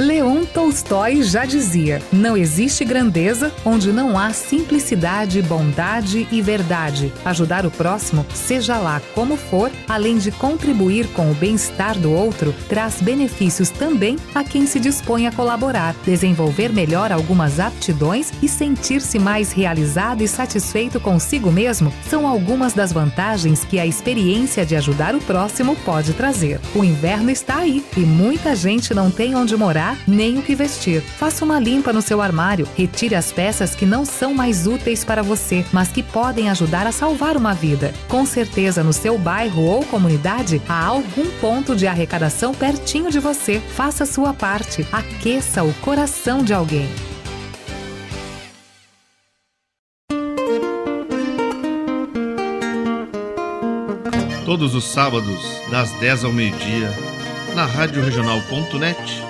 Leon Tolstói já dizia: não existe grandeza onde não há simplicidade, bondade e verdade. Ajudar o próximo, seja lá como for, além de contribuir com o bem-estar do outro, traz benefícios também a quem se dispõe a colaborar, desenvolver melhor algumas aptidões e sentir-se mais realizado e satisfeito consigo mesmo são algumas das vantagens que a experiência de ajudar o próximo pode trazer. O inverno está aí e muita gente não tem onde morar nem o que vestir. Faça uma limpa no seu armário, retire as peças que não são mais úteis para você, mas que podem ajudar a salvar uma vida. Com certeza no seu bairro ou comunidade há algum ponto de arrecadação pertinho de você. Faça sua parte, aqueça o coração de alguém.
Todos os sábados, das 10 ao meio-dia, na Rádio Regional.net,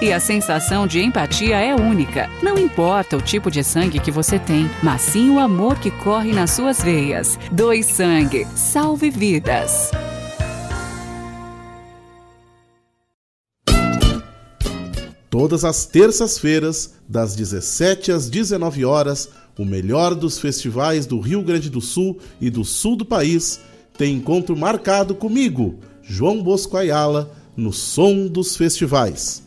e a sensação de empatia é única. Não importa o tipo de sangue que você tem, mas sim o amor que corre nas suas veias. Doe sangue, salve vidas.
Todas as terças-feiras, das 17 às 19 horas, o melhor dos festivais do Rio Grande do Sul e do sul do país tem encontro marcado comigo, João Bosco Ayala, no Som dos Festivais.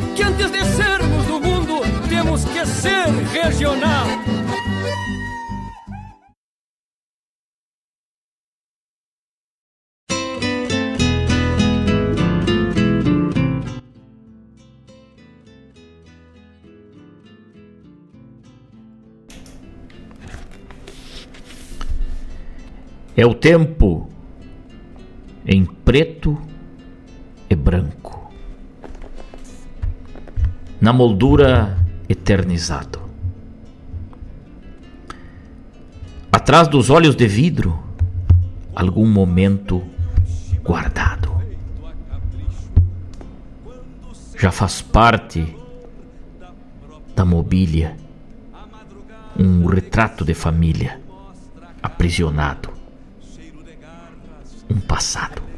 que antes de sermos do mundo, temos que ser regional.
É o tempo em preto e branco, na moldura eternizado. Atrás dos olhos de vidro, algum momento guardado. Já faz parte da mobília um retrato de família aprisionado um passado.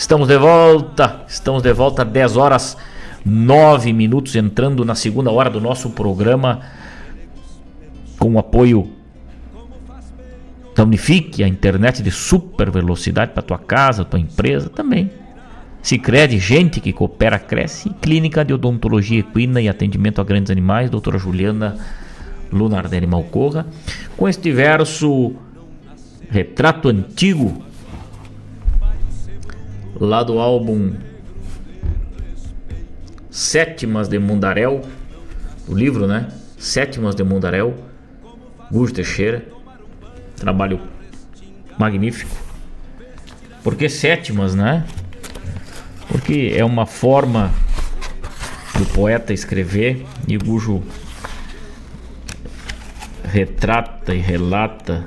Estamos de volta, estamos de volta 10 horas 9 minutos, entrando na segunda hora do nosso programa com o apoio da Unifique, a internet de super velocidade para tua casa, tua empresa também. Se crede, gente que coopera, cresce. Clínica de Odontologia Equina e Atendimento a Grandes Animais, doutora Juliana Lunardelli Malcorra. Com este verso Retrato Antigo, lá do álbum Sétimas de Mundaréu, o livro, né? Sétimas de Mundaréu, Gusto Teixeira, trabalho magnífico. Por que sétimas, né? Porque é uma forma do poeta escrever e Gujo retrata e relata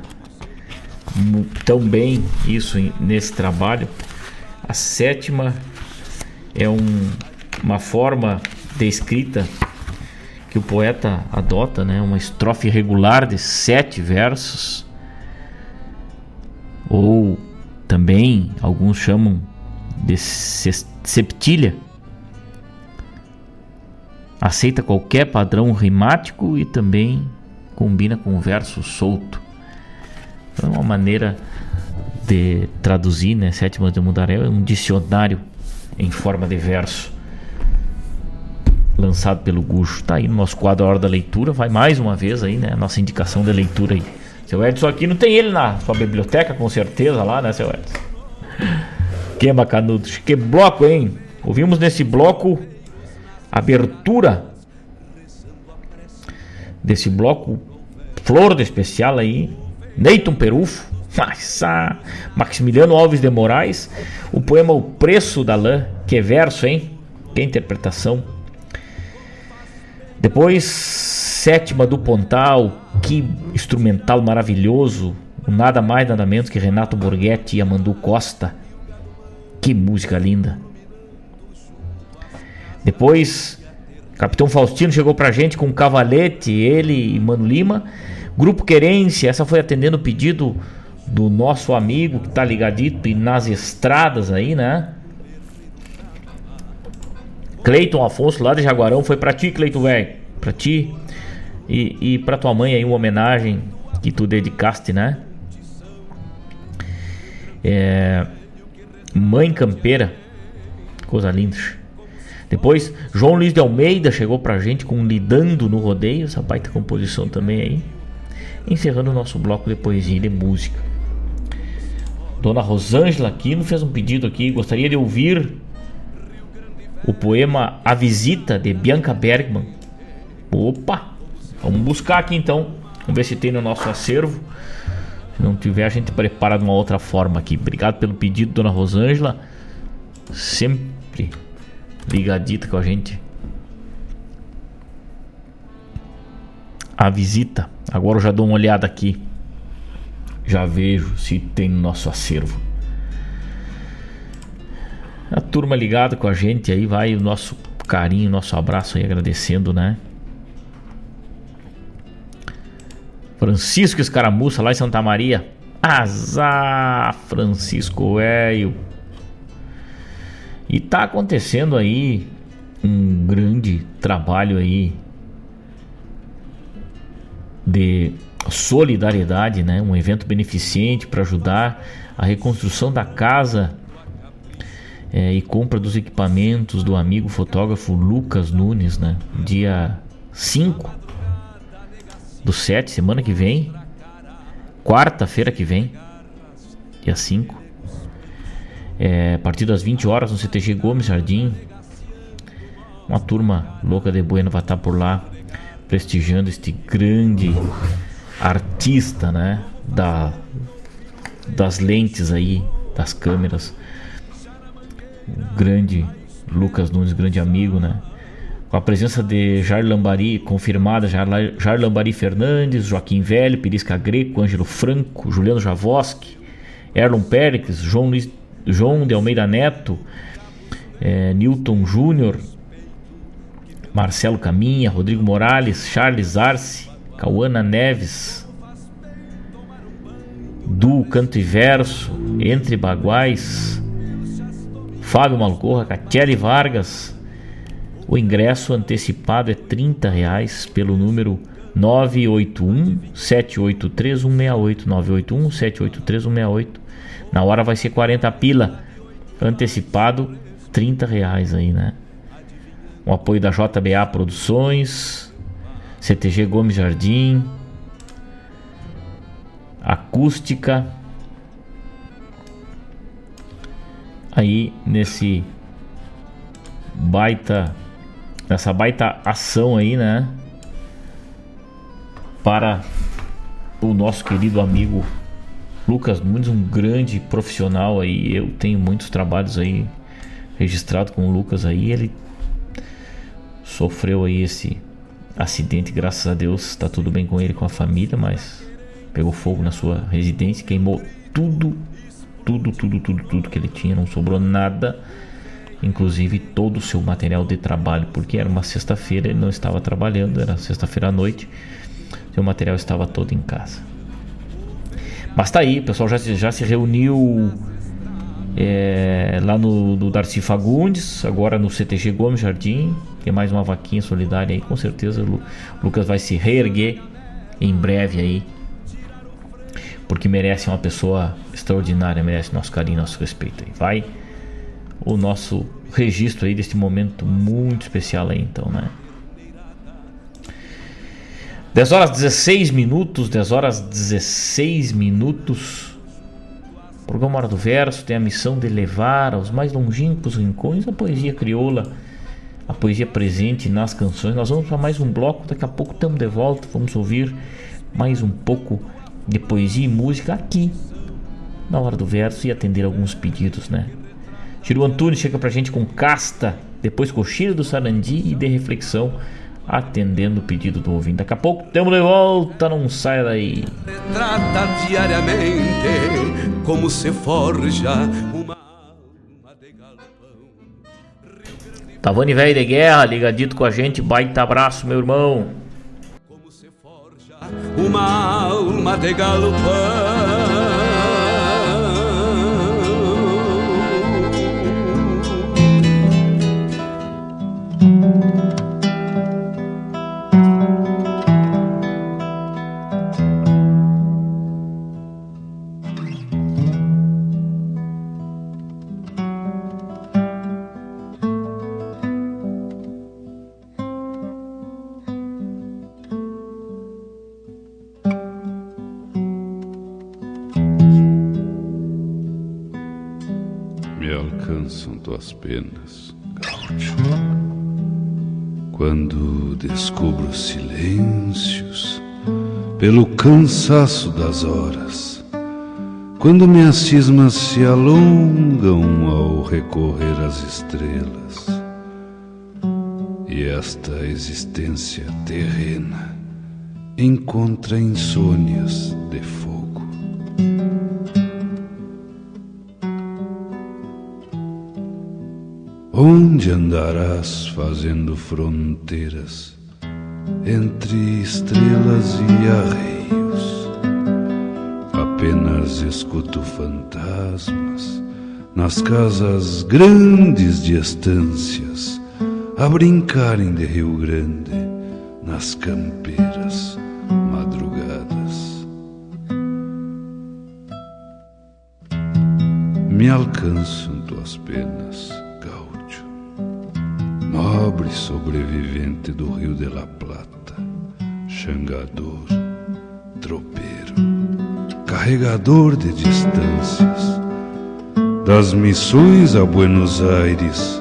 tão bem isso nesse trabalho. A sétima é um, uma forma de escrita que o poeta adota, né? uma estrofe regular de sete versos, ou também alguns chamam de septilha. Aceita qualquer padrão rimático e também combina com verso solto. É uma maneira de traduzir, né? Sétimas de Mundaré é um dicionário em forma de verso lançado pelo Gucho. Tá aí no nosso quadro A Hora da Leitura. Vai mais uma vez aí, né? Nossa indicação de leitura aí. Seu Edson aqui não tem ele na sua biblioteca, com certeza, lá, né, seu Edson? [LAUGHS] Que bacanudo. Que bloco, hein? Ouvimos nesse bloco abertura desse bloco Flor de Especial aí Neyton Perufo, mas, ah, Maximiliano Alves de Moraes, o poema O Preço da Lã, que verso, hein? Que interpretação. Depois, sétima do Pontal, que instrumental maravilhoso, nada mais nada menos que Renato Borghetti e Amandu Costa. Que música linda. Depois, Capitão Faustino chegou pra gente com Cavalete, ele e Mano Lima. Grupo Querência, essa foi atendendo o pedido do nosso amigo que tá ligadito e nas estradas aí, né? Cleiton Afonso lá de Jaguarão, foi pra ti, Cleiton, velho. Pra ti. E, e pra tua mãe aí, uma homenagem que tu dedicaste, né? É... Mãe Campeira. Coisa linda. Depois, João Luiz de Almeida chegou pra gente com Lidando no Rodeio, essa baita composição também aí. Encerrando o nosso bloco de poesia e de música. Dona Rosângela Aquino fez um pedido aqui, gostaria de ouvir o poema A Visita de Bianca Bergman. Opa! Vamos buscar aqui então. Vamos ver se tem no nosso acervo. Se não tiver, a gente prepara de uma outra forma aqui. Obrigado pelo pedido, Dona Rosângela. Sempre ligadita com a gente. A visita. Agora eu já dou uma olhada aqui. Já vejo se tem no nosso acervo. A turma ligada com a gente aí, vai o nosso carinho, nosso abraço aí agradecendo, né? Francisco Escaramuça lá em Santa Maria. Azar, Francisco velho. E tá acontecendo aí um grande trabalho aí de solidariedade, né? Um evento beneficente para ajudar a reconstrução da casa é, e compra dos equipamentos do amigo fotógrafo Lucas Nunes, né? Dia 5 do 7, semana que vem, quarta-feira que vem, dia 5, é, a partir das 20 horas no CTG Gomes Jardim. Uma turma louca de Bueno vai estar por lá prestigiando este grande artista, né? Da, das lentes aí, das câmeras. Grande Lucas Nunes, grande amigo, né? Com a presença de Jair Lambari confirmada, Jair, Jair Lambari Fernandes, Joaquim Velho, Perisca Greco, Ângelo Franco, Juliano Javoski, Erlon Pérez, João, Luiz, João de Almeida Neto, é, Newton Júnior, Marcelo Caminha, Rodrigo Morales, Charles Arce, Cauana Neves, Du Canto e Verso, Entre Baguais, Fábio Malcorra, Catiele Vargas. O ingresso antecipado é 30 reais pelo número 981 783 168 981 783 168. Na hora vai ser 40 pila. Antecipado 30 reais aí, né? O apoio da JBA Produções, CTG Gomes Jardim, Acústica. Aí nesse baita nessa baita ação aí, né? Para o nosso querido amigo Lucas Nunes, um grande profissional aí. Eu tenho muitos trabalhos aí registrado com o Lucas aí. Ele sofreu aí esse acidente, graças a Deus está tudo bem com ele, com a família, mas pegou fogo na sua residência, queimou tudo, tudo, tudo, tudo, tudo que ele tinha, não sobrou nada, inclusive todo o seu material de trabalho, porque era uma sexta-feira, ele não estava trabalhando, era sexta-feira à noite, seu material estava todo em casa. Mas tá aí, o pessoal já, já se reuniu é, lá no, no Darcy Fagundes, agora no CTG Gomes Jardim, tem mais uma vaquinha solidária aí, com certeza o Lucas vai se reerguer em breve aí. Porque merece uma pessoa extraordinária, merece nosso carinho, nosso respeito aí. Vai o nosso registro aí deste momento muito especial aí então, né? 10 horas 16 minutos, 10 horas 16 minutos. O programa Hora do Verso tem a missão de levar aos mais longínquos rincões a poesia crioula a poesia presente nas canções. Nós vamos para mais um bloco, daqui a pouco estamos de volta, vamos ouvir mais um pouco de poesia e música aqui na hora do verso e atender alguns pedidos, né? Chiru Antunes chega pra gente com casta, depois coxilha do Sarandi e de reflexão, atendendo o pedido do ouvinte. Daqui a pouco temos de volta, não sai daí.
Trata diariamente como se forja uma
Tavani velho de guerra, ligadito com a gente, baita abraço, meu irmão.
uma alma de galopão.
Penas, gaúcho. Quando descubro silêncios pelo cansaço das horas, quando minhas cismas se alongam ao recorrer às estrelas, e esta existência terrena encontra insônias de fogo. Onde andarás fazendo fronteiras entre estrelas e arreios? Apenas escuto fantasmas nas casas grandes de estâncias a brincarem de Rio Grande nas campeiras madrugadas. Me alcançam tuas penas, nobre sobrevivente do Rio de la Plata, xangador, tropeiro, carregador de distâncias, das missões a Buenos Aires,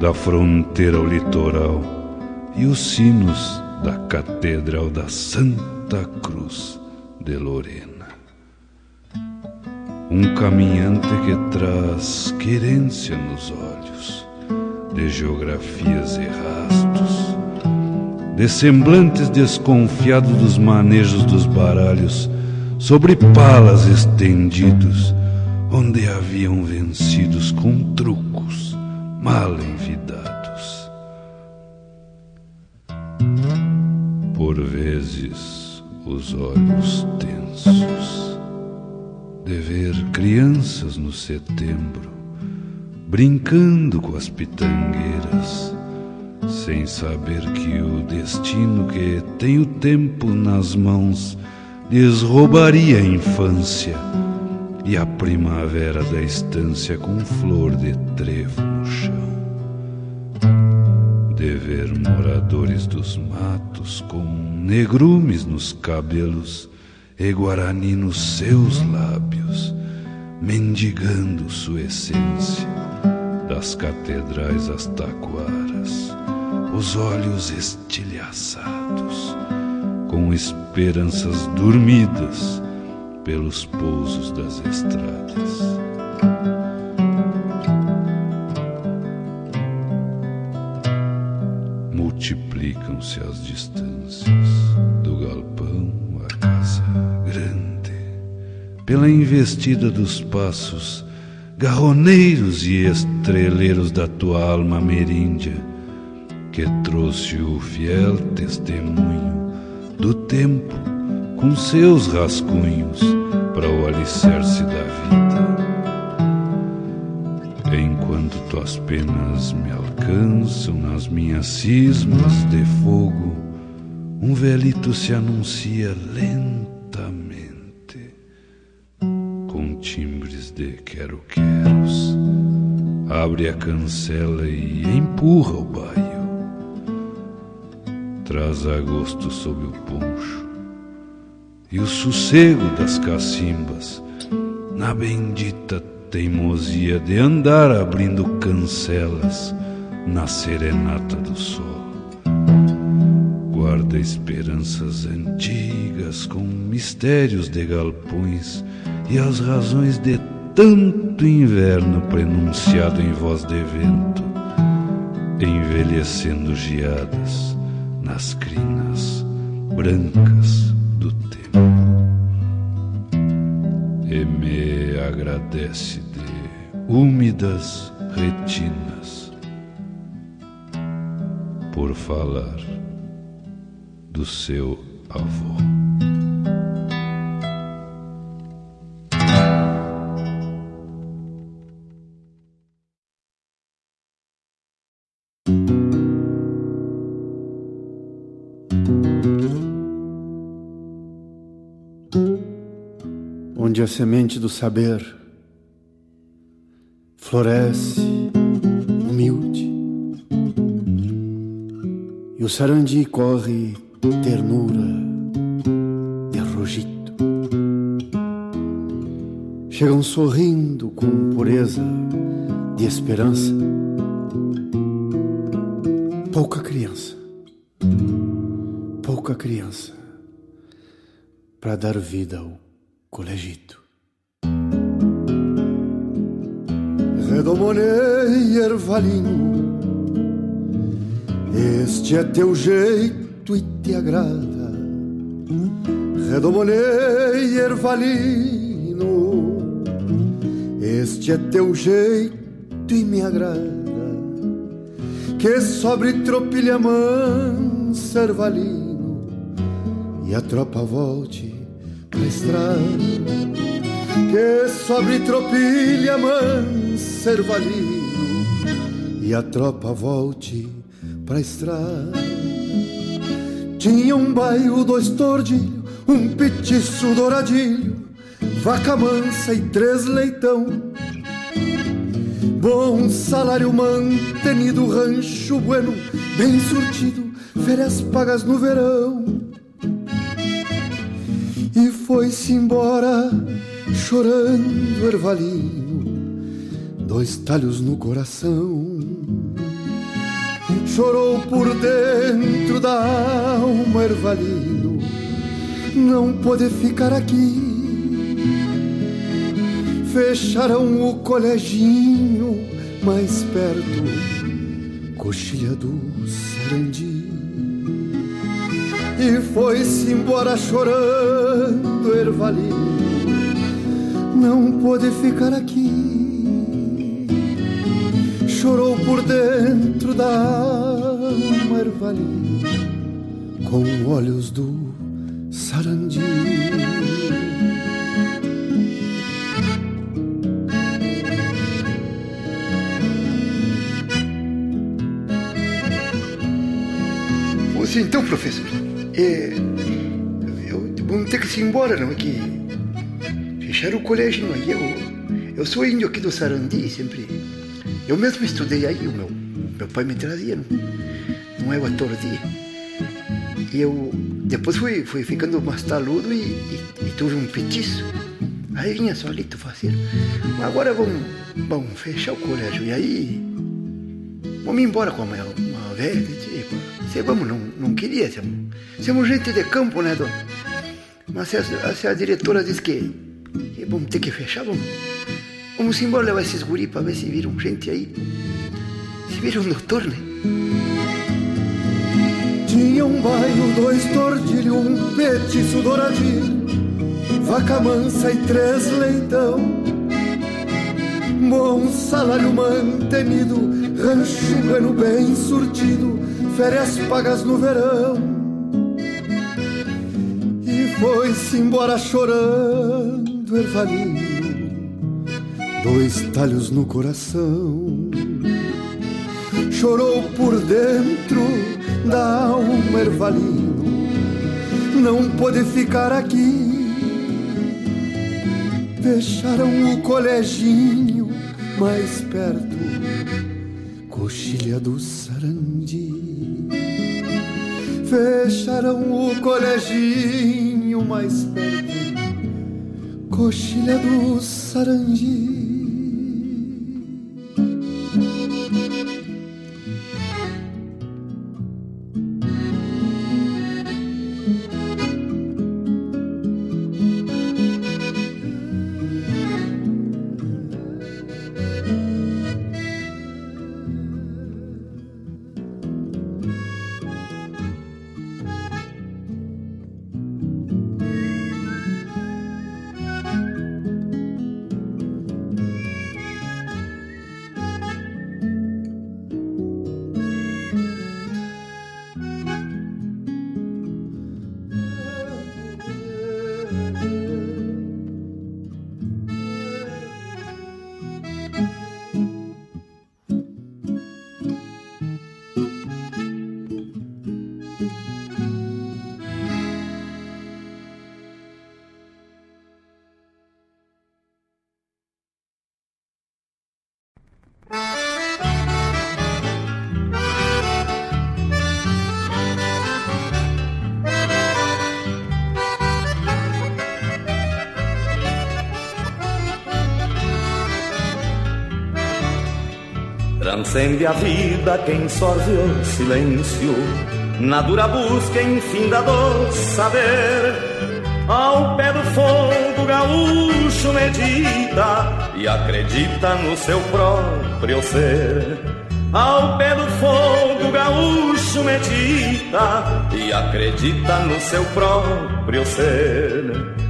da fronteira ao litoral e os sinos da Catedral da Santa Cruz de Lorena. Um caminhante que traz querência nos olhos, de geografias e rastos, de semblantes desconfiados dos manejos dos baralhos, sobre palas estendidos, onde haviam vencidos com trucos mal envidados. Por vezes os olhos tensos de ver crianças no setembro brincando com as pitangueiras, sem saber que o destino que tem o tempo nas mãos lhes roubaria a infância e a primavera da estância com flor de trevo no chão. De ver moradores dos matos com negrumes nos cabelos e guarani nos seus lábios, mendigando sua essência, das catedrais às taquaras, os olhos estilhaçados, com esperanças dormidas pelos pousos das estradas. Multiplicam-se as distâncias do galpão pela investida dos passos garroneiros e estreleiros da tua alma ameríndia, que trouxe o fiel testemunho do tempo com seus rascunhos para o alicerce da vida. Enquanto tuas penas me alcançam nas minhas cismas de fogo, um velito se anuncia lentamente, Abre a cancela e empurra o baio. Traz agosto sob o poncho e o sossego das cacimbas na bendita teimosia de andar abrindo cancelas na serenata do sol. guarda esperanças antigas com mistérios de galpões e as razões de tanto inverno prenunciado em voz de vento, envelhecendo geadas nas crinas brancas do tempo. E me agradece de úmidas retinas por falar do seu avô.
Semente do saber floresce humilde e o sarandi corre ternura de rogito. Chegam sorrindo com pureza de esperança. Pouca criança, pouca criança para dar vida ao colegito. Redomonei ervalinho, este é teu jeito e te agrada. Redomonei ervalino, este é teu jeito e me agrada. Que sobre tropilha mansa ervalino e a tropa volte estrada. Que sobre tropilha mansa ervalino e a tropa volte pra estrada. Tinha um bairro, dois tordilhos, um petiço douradilho, vaca mansa e três leitão. Bom salário mantenido, rancho bueno, bem surtido, férias pagas no verão. E foi-se embora, chorando ervalinho, dois talhos no coração. Chorou por dentro da alma ervalino, não pôde ficar aqui. Fecharam o coleginho mais perto, coxilha do Sarandi. E foi-se embora chorando ervalino, não pôde ficar aqui. Chorou por dentro da alma ervalino, com olhos do Sarandi.
Então, professor, é, eu vamos ter que ir embora, não é que fecharam o colégio, não é? Eu, eu sou índio aqui do Sarandi, sempre. Eu mesmo estudei aí, o meu, meu pai me trazia, não, não é o ator de. E eu depois fui, fui ficando mais taludo e, e, e tive um petiço. Aí vinha solito fazer. Agora vamos, vamos fechar o colégio. E aí vamos embora com a uma velha. Tipo, se vamos, não, não queria. Somos, somos gente de campo, né, dona? Mas se a, se a diretora diz que, que vamos ter que fechar, vamos. Vamos embora levar esses guri para ver se viram gente aí. Se viram um doutor, né?
Tinha um bairro, dois tordilhos, um petiço douradinho, vaca mansa e três leitão. Bom salário mantenido, rancho bueno bem surtido, férias pagas no verão. E foi-se embora chorando, ervalinho, dois talhos no coração. Chorou por dentro da alma ervalino, não pôde ficar aqui. Fecharam o coleginho mais perto, coxilha do Sarandi. Fecharam o coleginho mais perto, coxilha do Sarandi.
Transcende a vida quem sorve o silêncio, na dura busca infinda saber. Ao pé do fogo gaúcho medita e acredita no seu próprio ser. Ao pé do fogo gaúcho medita e acredita no seu próprio ser.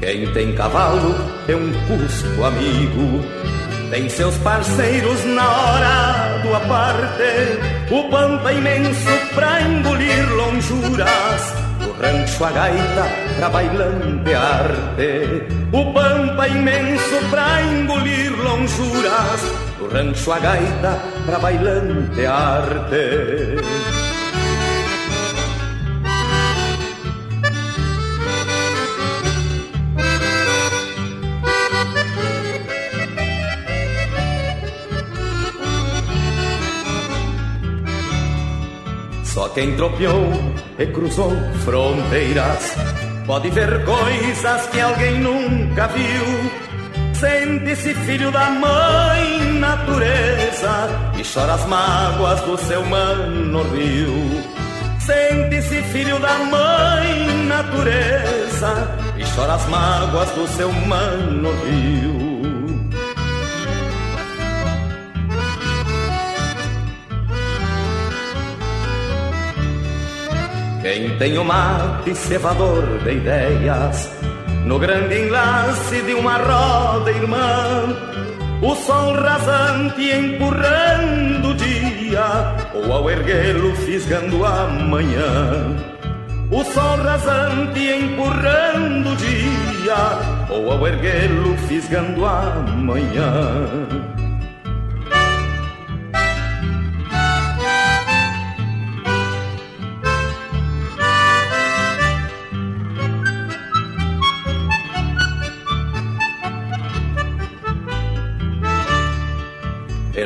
Quem tem cavalo é um custo amigo, tem seus parceiros na hora do aparte, o pampa imenso pra engolir lonjuras, o rancho a gaita pra bailantearte, o pampa imenso pra engolir lonjuras, o rancho a gaita pra bailantearte. Quem tropeou e cruzou fronteiras pode ver coisas que alguém nunca viu. Sente-se filho da mãe natureza e chora as mágoas do seu mano rio. Sente-se filho da mãe natureza e chora as mágoas do seu mano rio. Quem tem o mate cevador de ideias, no grande enlace de uma roda irmã, o sol rasante empurrando o dia, ou ao erguê-lo fisgando a manhã. O sol rasante empurrando o dia, ou ao erguê-lo fisgando a manhã.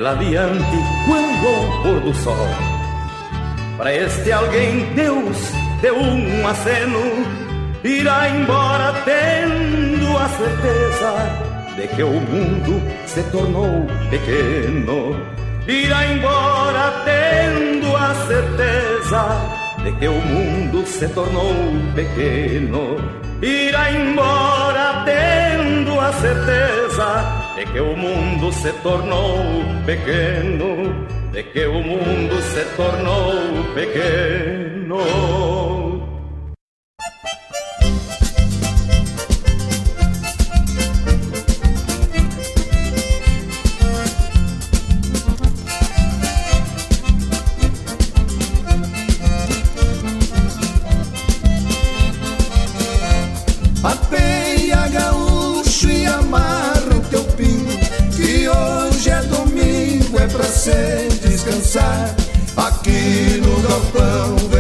Adiante quando ao pôr do sol. Para este alguém Deus deu um aceno, irá embora tendo a certeza de que o mundo se tornou pequeno. Irá embora tendo a certeza de que o mundo se tornou pequeno. Irá embora tendo a certeza de que o mundo se tornou pequeno, de que o mundo se tornou pequeno.
Aqui no galpão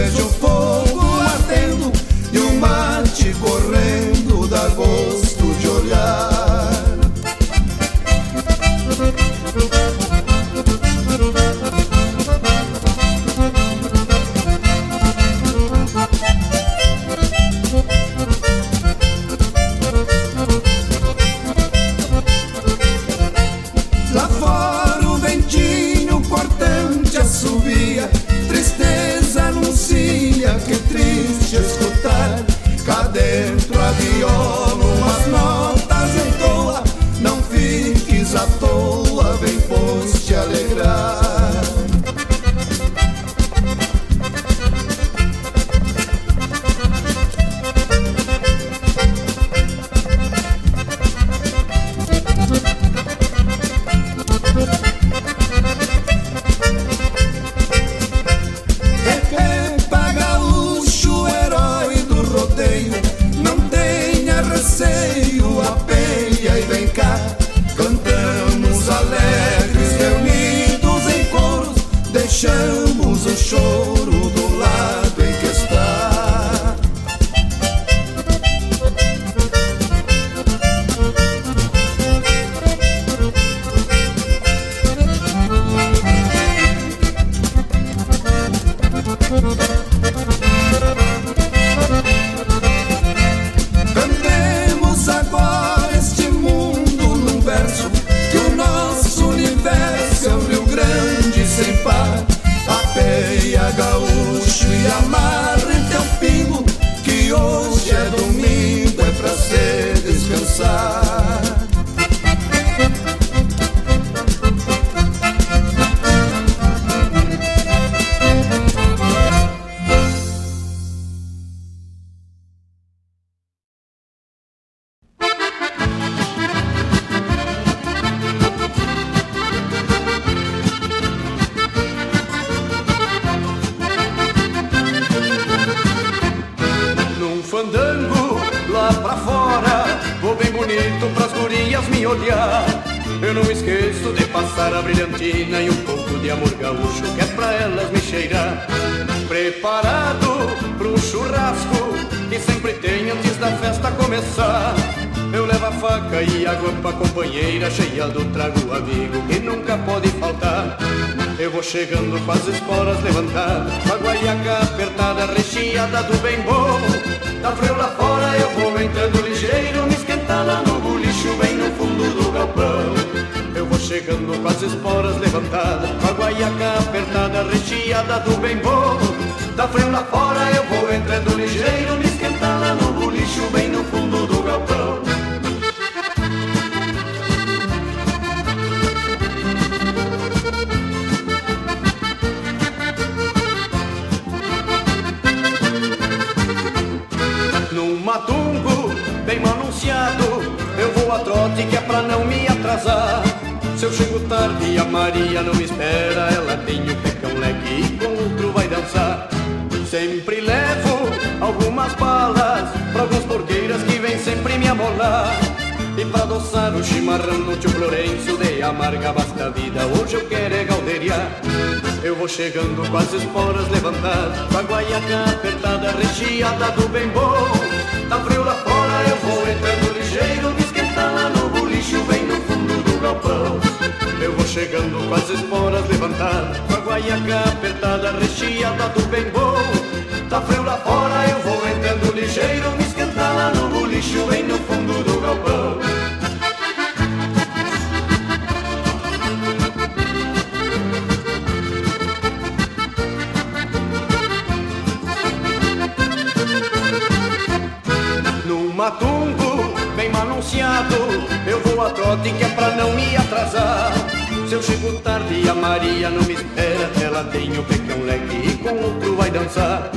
tarde a Maria não me espera, ela tem o pecão leque e com outro vai dançar.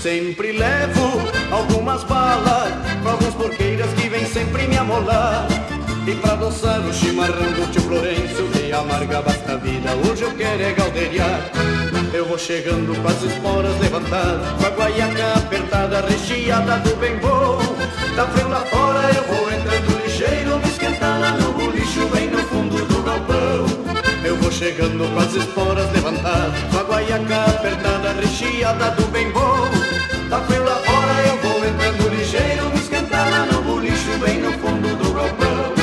Sempre levo algumas balas pra alguns porqueiras que vêm sempre me amolar. E pra adoçar o chimarrão do tio Florencio De amarga basta vida, hoje eu quero é galderiar Eu vou chegando com as esporas levantadas Com a guaiaca apertada, recheada do bem bom Tá frio lá fora, eu vou chegando com as esporas levantadas. Com a guaiaca apertada, recheada do bem bom. Tá frio lá fora, eu vou entrando ligeiro Me esquentar lá no bolicho, bem no fundo do galpão.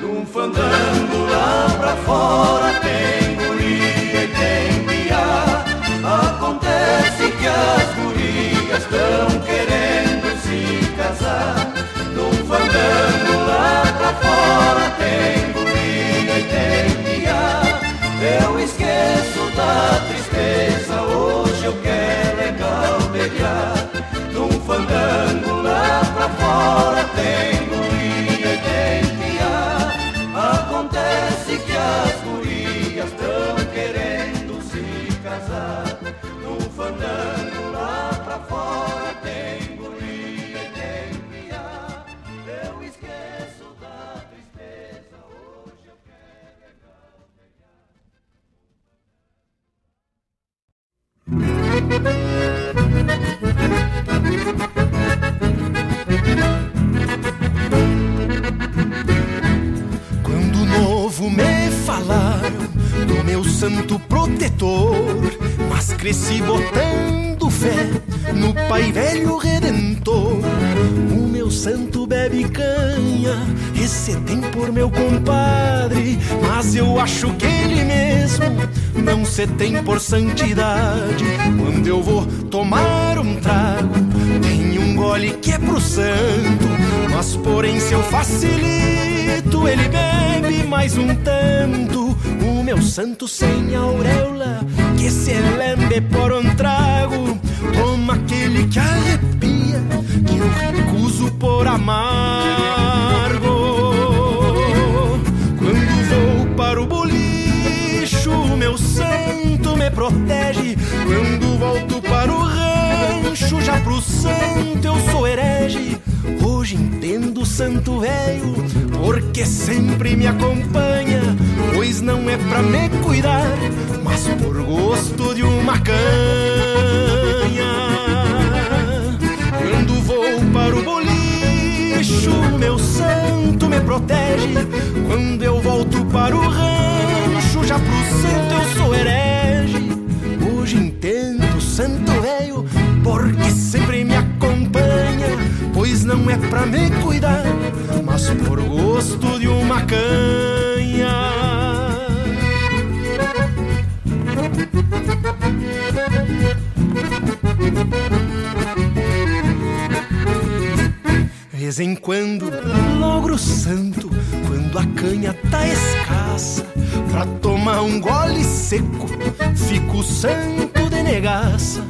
Num fandango lá pra fora tem guria e tem piá. Acontece que as gurias estão querendo se casar. Num fandango lá pra fora tem guria e tem piá Eu esqueço da tristeza, hoje eu quero é galderiar Num fandango lá pra fora tem guria e tem piá Acontece que as gurias estão querendo se casar. Num fandango
Quando novo me falaram do meu santo protetor, mas cresci botando fé no Pai Velho Redentor. O meu santo bebe canha, esse tem por meu compadre, mas eu acho que ele mesmo não se tem por santidade. Quando eu vou tomar um trago, tem um gole que é pro santo, mas porém se eu facilito, ele bebe mais um tanto. O meu santo sem auréola, que se lembre por um trago, que arrepia, que eu recuso por amargo. Quando vou para o bolicho, meu santo me protege. Quando volto para o rancho, já pro santo eu sou herege. Hoje entendo o santo velho, porque sempre me acompanha. Pois não é pra me cuidar, mas por gosto de uma canha. Para o bolicho, meu santo me protege. Quando eu volto para o rancho, já pro santo eu sou herege. Hoje entendo, santo velho, porque sempre me acompanha. Pois não é pra me cuidar, mas por gosto de uma canha. Vez em quando logro santo, quando a canha tá escassa, pra tomar um gole seco, fico santo de negaça.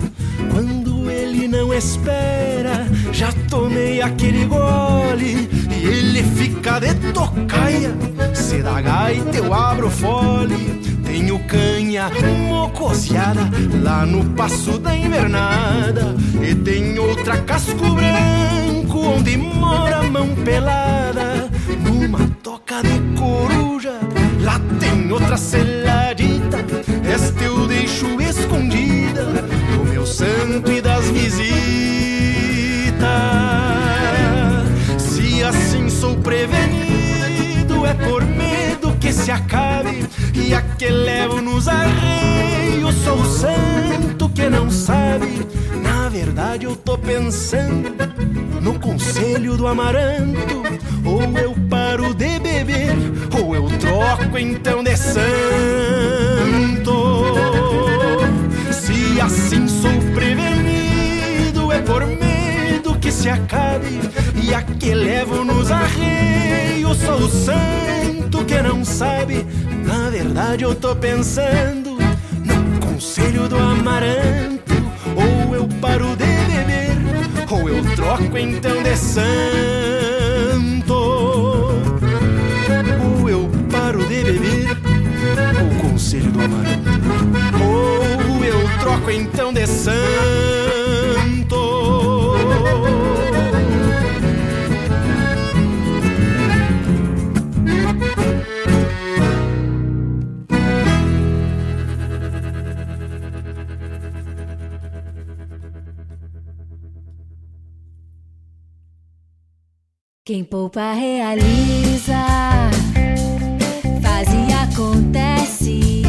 Quando ele não espera, já tomei aquele gole e ele fica de tocaia. Se dá gaita, eu abro fole. Tenho canha mocoseada lá no passo da invernada. E tem outra casco branco onde mora a mão pelada. Numa toca de coruja, lá tem outra seladita. Esta eu deixo escondida do meu santo e das visitas. Se assim sou prevenido, é por medo que se acabe e a que levo nos arreios. Sou o santo que não sabe. Verdade, eu tô pensando no conselho do amaranto. Ou eu paro de beber, ou eu troco então de santo. Se assim sou prevenido, é por medo que se acabe. E a que levo nos arreios, sou o santo que não sabe. Na verdade, eu tô pensando no conselho do amaranto. Ou eu paro de beber, ou eu troco então de santo. Ou eu paro de beber, ou conselho do amaranto. Ou eu troco então de santo.
Quem poupa realiza, faz e acontece,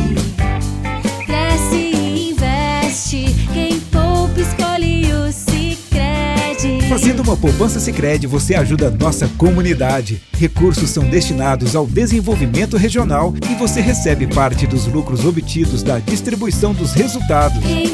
cresce e investe. Quem poupa escolhe o Sicredi.
Fazendo uma poupança Sicredi, você ajuda a nossa comunidade. Recursos são destinados ao desenvolvimento regional e você recebe parte dos lucros obtidos da distribuição dos resultados.
Quem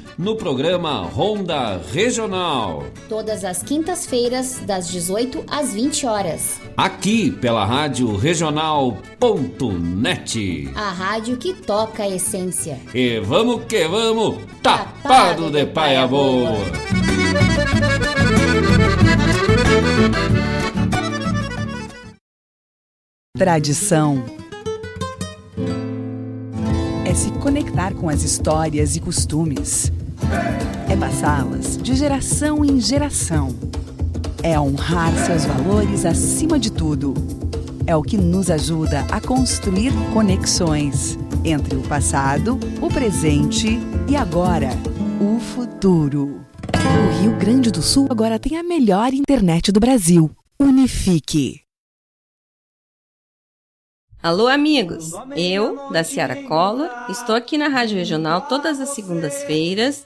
no programa Ronda Regional.
Todas as quintas-feiras, das 18 às 20 horas.
Aqui pela Rádio Regional.net.
A rádio que toca a essência.
E vamos que vamos, tapado de paia boa.
Tradição é se conectar com as histórias e costumes. É passá-las de geração em geração. É honrar seus valores acima de tudo. É o que nos ajuda a construir conexões entre o passado, o presente e agora, o futuro. O Rio Grande do Sul agora tem a melhor internet do Brasil. Unifique.
Alô, amigos! Eu, da Ciara Collor, estou aqui na Rádio Regional todas as segundas-feiras,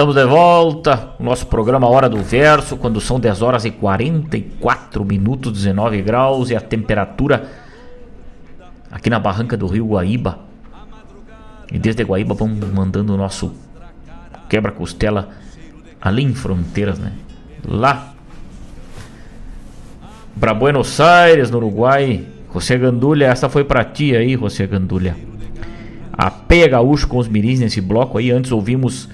Estamos de volta, nosso programa Hora do Verso, quando são 10 horas e 44 minutos, 19 graus e a temperatura aqui na barranca do rio Guaíba. E desde Guaíba vamos mandando o nosso quebra-costela além em fronteiras, né? Lá para Buenos Aires, no Uruguai. José Gandulha, essa foi pra ti aí, José Gandulha. A Peia Gaúcho com os miris nesse bloco aí. Antes ouvimos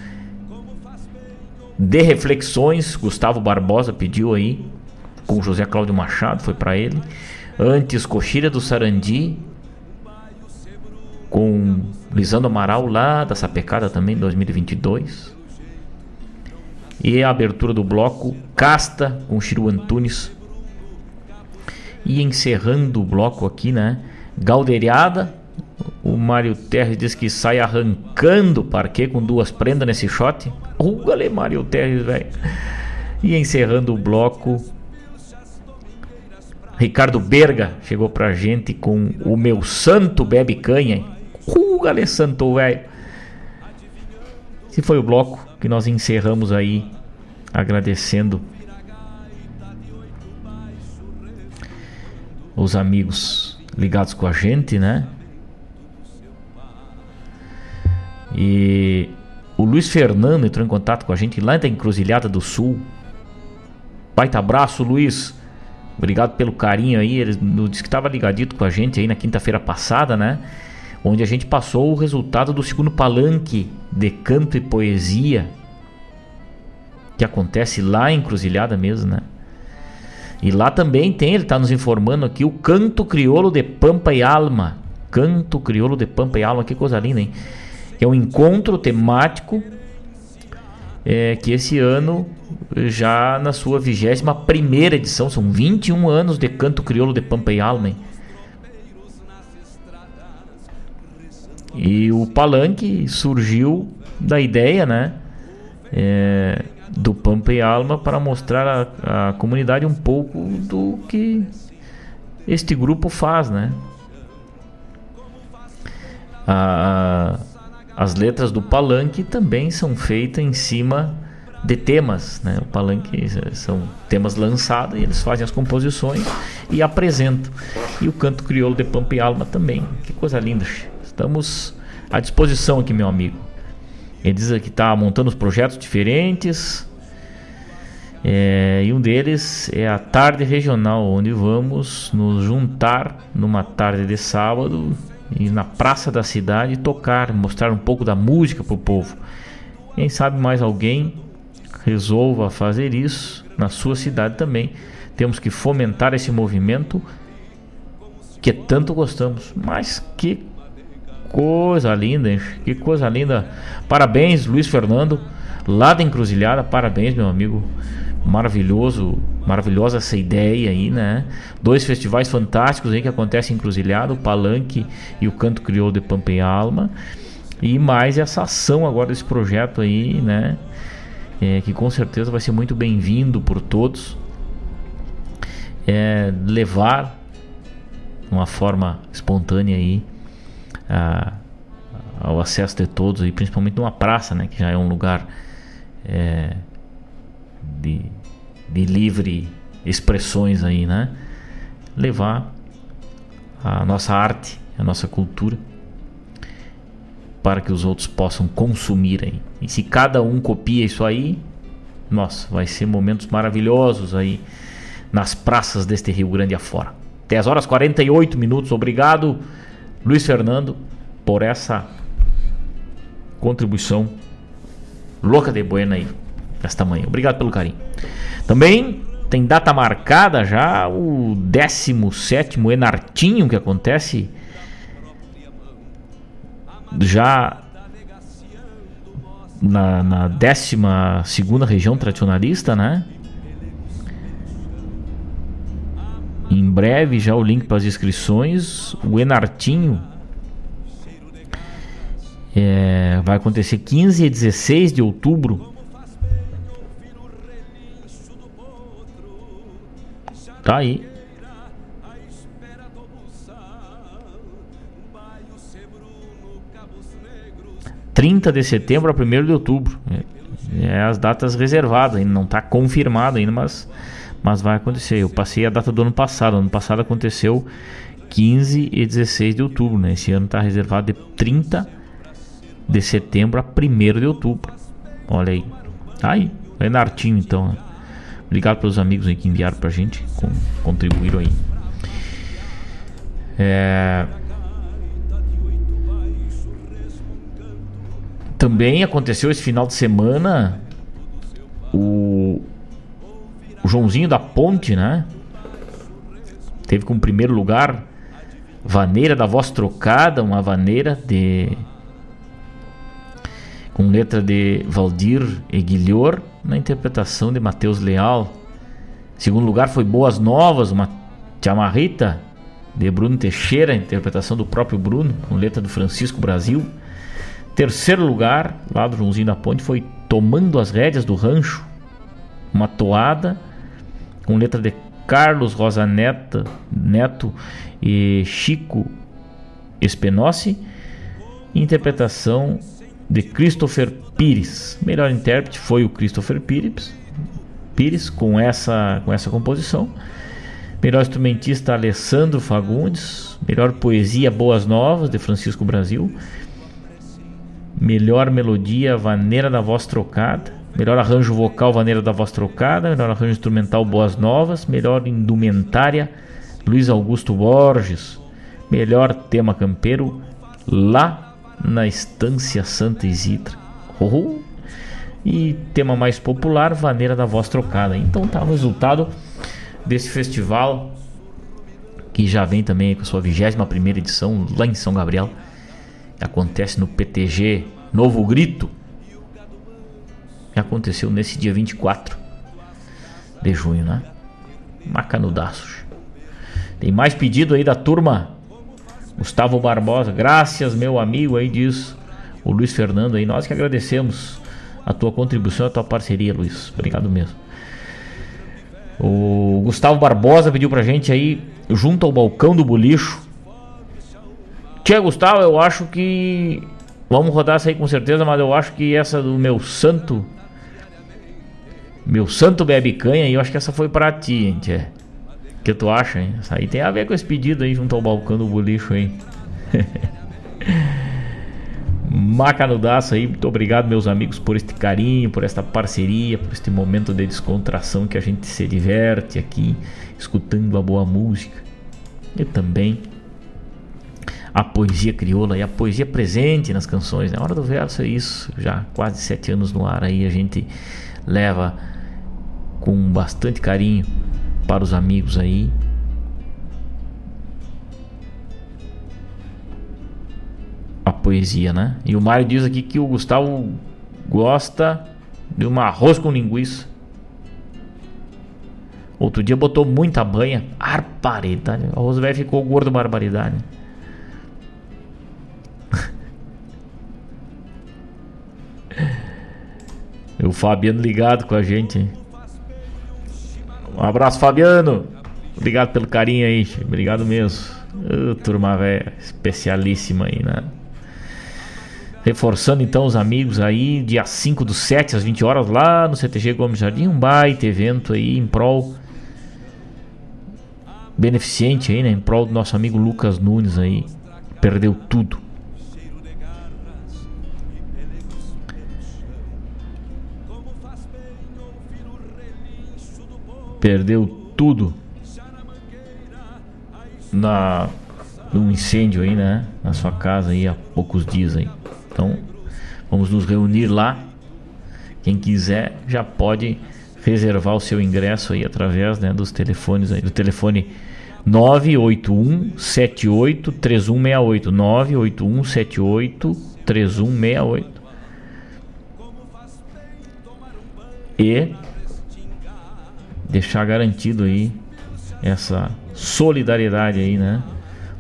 de reflexões, Gustavo Barbosa pediu aí, com José Cláudio Machado, foi para ele. Antes, Coxilha do Sarandi, com Lisandro Amaral, lá da Sapecada também, 2022. E a abertura do bloco, Casta, com Chiru Antunes. E encerrando o bloco aqui, né? Galderiada, o Mário Terres diz que sai arrancando o parquet com duas prendas nesse shot. Rugale, Mário Terres, velho. E encerrando o bloco, Ricardo Berga chegou pra gente com o meu santo bebe canha. Rugale, santo, velho. Esse foi o bloco que nós encerramos aí, agradecendo os amigos ligados com a gente, né? E o Luiz Fernando entrou em contato com a gente lá da Encruzilhada do Sul. Baita abraço, Luiz. Obrigado pelo carinho aí. Ele disse que estava ligadito com a gente aí na quinta-feira passada, né? Onde a gente passou o resultado do segundo palanque de canto e poesia. Que acontece lá em Encruzilhada mesmo, né? E lá também tem, ele está nos informando aqui, o Canto Crioulo de Pampa e Alma. Canto Crioulo de Pampa e Alma, que coisa linda, hein? Que é um encontro temático é, que esse ano, já na sua 21 primeira edição, são 21 anos de canto crioulo de Pampa e Alma. E o palanque surgiu da ideia, né? É, do Pampa e Alma para mostrar à comunidade um pouco do que este grupo faz, né? A, as letras do palanque também são feitas em cima de temas, né? O palanque são temas lançados e eles fazem as composições e apresentam. E o canto crioulo de Pampa e Alma também. Que coisa linda. Estamos à disposição aqui, meu amigo. Ele diz que está montando os projetos diferentes. É, e um deles é a tarde regional, onde vamos nos juntar numa tarde de sábado ir na praça da cidade tocar, mostrar um pouco da música para o povo. Quem sabe mais alguém resolva fazer isso na sua cidade também. Temos que fomentar esse movimento que tanto gostamos. Mas que coisa linda, hein? que coisa linda. Parabéns, Luiz Fernando, lá da Encruzilhada. Parabéns, meu amigo maravilhoso, maravilhosa essa ideia aí, né? Dois festivais fantásticos aí que acontecem em Cruzilhada, o Palanque e o Canto Crioulo de Pampa e Alma. E mais essa ação agora desse projeto aí, né? É, que com certeza vai ser muito bem-vindo por todos. É, levar uma forma espontânea aí a, ao acesso de todos, e principalmente numa praça, né? Que já é um lugar é, de, de livre expressões aí, né? Levar a nossa arte, a nossa cultura para que os outros possam consumir aí. E se cada um copia isso aí, nossa, vai ser momentos maravilhosos aí nas praças deste Rio Grande afora. 10 horas 48 minutos, obrigado Luiz Fernando por essa contribuição louca de buena aí esta manhã. Obrigado pelo carinho. Também tem data marcada já o 17 Enartinho que acontece já na, na 12 região tradicionalista, né? Em breve já o link para as inscrições. O Enartinho é, vai acontecer 15 e 16 de outubro. Tá aí. 30 de setembro a 1 de outubro. É, é as datas reservadas, ainda não está confirmado ainda, mas, mas vai acontecer. Eu passei a data do ano passado. Ano passado aconteceu 15 e 16 de outubro. Né? Esse ano está reservado de 30 de setembro a 1 de outubro. Olha aí. Aí, é Nartinho então. Né? Obrigado pelos amigos aí que enviaram pra gente, com, contribuíram aí. É. Também aconteceu esse final de semana o, o Joãozinho da Ponte, né? Teve como primeiro lugar Vaneira da Voz Trocada, uma vaneira de com letra de Valdir Eguilhor, na interpretação de Matheus Leal. Segundo lugar foi Boas Novas, uma chamarrita de Bruno Teixeira, interpretação do próprio Bruno, com letra do Francisco Brasil. Terceiro lugar, lá do Joãozinho da Ponte, foi Tomando as Rédeas do Rancho, uma toada com letra de Carlos Rosa Neta, Neto e Chico Espenossi, interpretação de Christopher Pires. Melhor intérprete foi o Christopher Pires, Pires com essa com essa composição. Melhor instrumentista Alessandro Fagundes. Melhor poesia Boas Novas de Francisco Brasil. Melhor melodia Vaneira da Voz Trocada. Melhor arranjo vocal Vaneira da Voz Trocada. Melhor arranjo instrumental Boas Novas. Melhor indumentária Luiz Augusto Borges. Melhor tema campeiro Lá na Estância Santa Isidra. E tema mais popular Vaneira da Voz Trocada. Então tá o resultado desse festival que já vem também com a sua 21 edição lá em São Gabriel acontece no PTG Novo Grito. Aconteceu nesse dia 24 de junho, né? Macanudaços. Tem mais pedido aí da turma. Gustavo Barbosa, graças meu amigo aí diz o Luiz Fernando aí. Nós que agradecemos a tua contribuição, a tua parceria, Luiz. Obrigado mesmo. O Gustavo Barbosa pediu pra gente aí junto ao balcão do bolicho Tia Gustavo, eu acho que. Vamos rodar essa aí com certeza, mas eu acho que essa do meu santo. Meu santo bebe canha, eu acho que essa foi pra ti. O que tu acha, hein? Essa aí tem a ver com esse pedido aí junto ao balcão do bolicho, hein? [LAUGHS] Macanudaço aí, muito obrigado, meus amigos, por este carinho, por esta parceria, por este momento de descontração que a gente se diverte aqui, escutando a boa música. E também a poesia crioula e a poesia presente nas canções. Na né? hora do verso é isso. Já quase sete anos no ar aí a gente leva com bastante carinho para os amigos aí. A poesia, né? E o Mário diz aqui que o Gustavo gosta de um arroz com linguiça. Outro dia botou muita banha. Arparidade. O arroz velho ficou gordo barbaridade. [LAUGHS] o Fabiano ligado com a gente. Um abraço, Fabiano. Obrigado pelo carinho aí. Obrigado mesmo. Uh, turma velha, especialíssima aí, né? Reforçando então os amigos aí, dia 5 do 7 às 20 horas lá no CTG Gomes Jardim, um baita evento aí em prol beneficente aí, né? Em prol do nosso amigo Lucas Nunes aí. Perdeu tudo. Perdeu tudo na de um incêndio aí, né? Na sua casa aí há poucos dias aí. Então, vamos nos reunir lá. Quem quiser já pode reservar o seu ingresso aí através né, dos telefones aí, do telefone 981 78 3168 981 78 3168 e deixar garantido aí essa solidariedade aí, né?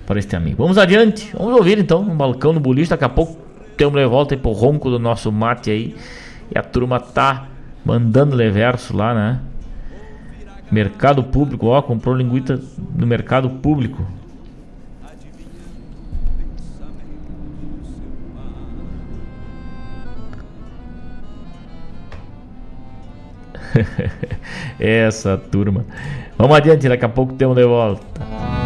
Para este amigo. Vamos adiante, vamos ouvir então um balcão no bulista. Daqui a pouco temos de volta aí pro ronco do nosso mate aí. E a turma tá mandando leverso lá, né? Mercado público, ó, comprou linguiça no mercado público. [LAUGHS] Essa turma. Vamos adiante, daqui a pouco temos de volta.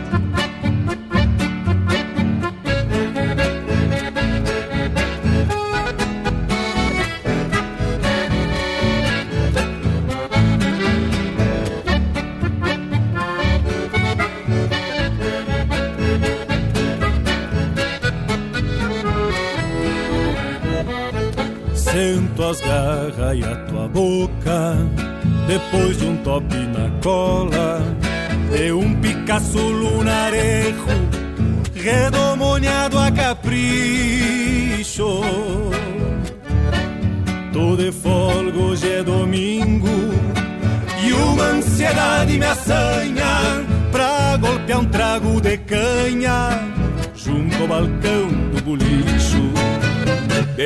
E a tua boca Depois de um top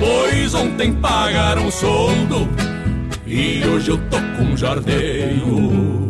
Pois ontem pagaram o soldo e hoje eu tô com jardeio.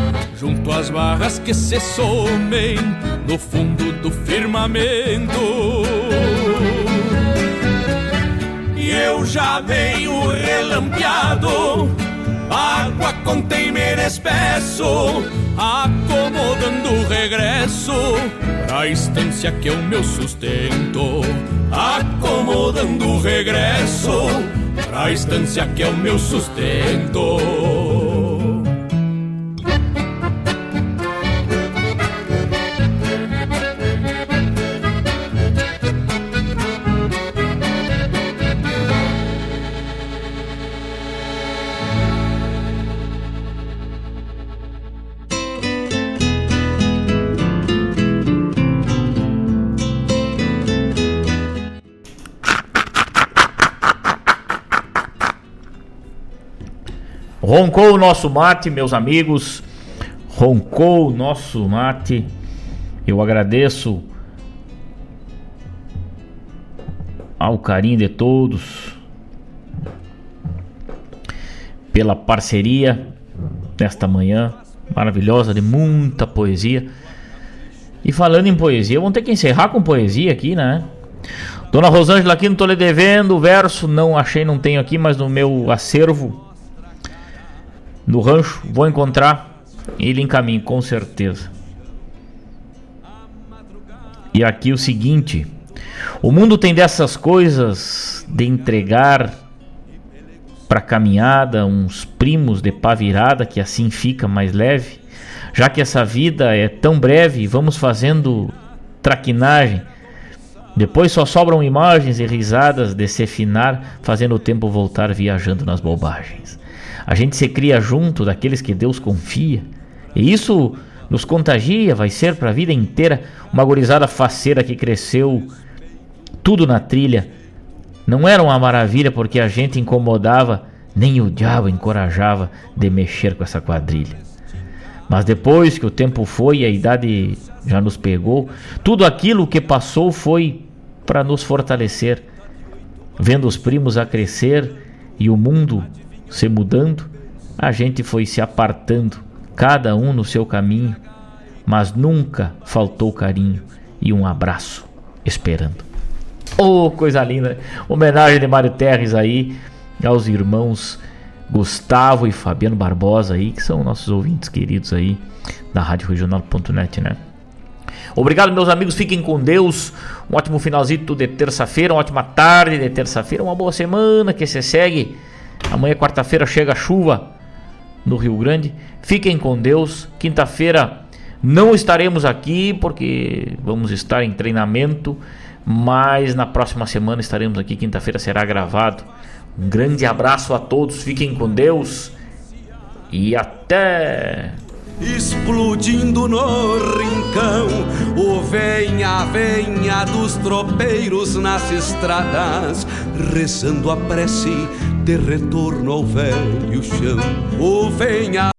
Junto às barras que se somem No fundo do firmamento. E eu já venho relampeado Água com temer espesso Acomodando o regresso Pra estância que é o meu sustento. Acomodando o regresso Pra estância que é o meu sustento
Roncou o nosso mate, meus amigos. Roncou o nosso mate. Eu agradeço ao carinho de todos pela parceria desta manhã maravilhosa de muita poesia. E falando em poesia, vamos ter que encerrar com poesia aqui, né? Dona Rosângela aqui não tô lhe devendo, o verso não achei, não tenho aqui, mas no meu acervo no rancho, vou encontrar ele em caminho, com certeza. E aqui o seguinte: o mundo tem dessas coisas de entregar para caminhada uns primos de pá virada que assim fica mais leve, já que essa vida é tão breve, vamos fazendo traquinagem. Depois só sobram imagens e risadas de se finar, fazendo o tempo voltar viajando nas bobagens. A gente se cria junto daqueles que Deus confia. E isso nos contagia, vai ser para a vida inteira uma gorizada faceira que cresceu tudo na trilha. Não era uma maravilha porque a gente incomodava, nem o diabo encorajava de mexer com essa quadrilha. Mas depois que o tempo foi e a idade já nos pegou, tudo aquilo que passou foi para nos fortalecer. Vendo os primos a crescer e o mundo se mudando, a gente foi se apartando, cada um no seu caminho, mas nunca faltou carinho e um abraço esperando. Oh, coisa linda! Homenagem de Mário Terres aí aos irmãos Gustavo e Fabiano Barbosa aí, que são nossos ouvintes queridos aí da Rádio Regional.net, né? Obrigado, meus amigos. Fiquem com Deus. Um ótimo finalzinho de terça-feira, uma ótima tarde de terça-feira, uma boa semana que se segue. Amanhã, quarta-feira, chega a chuva no Rio Grande. Fiquem com Deus. Quinta-feira não estaremos aqui porque vamos estar em treinamento, mas na próxima semana estaremos aqui. Quinta-feira será gravado. Um grande abraço a todos. Fiquem com Deus e até
explodindo no rincão. O venha, venha dos tropeiros nas estradas, rezando a prece de retorno ao velho chão. O venha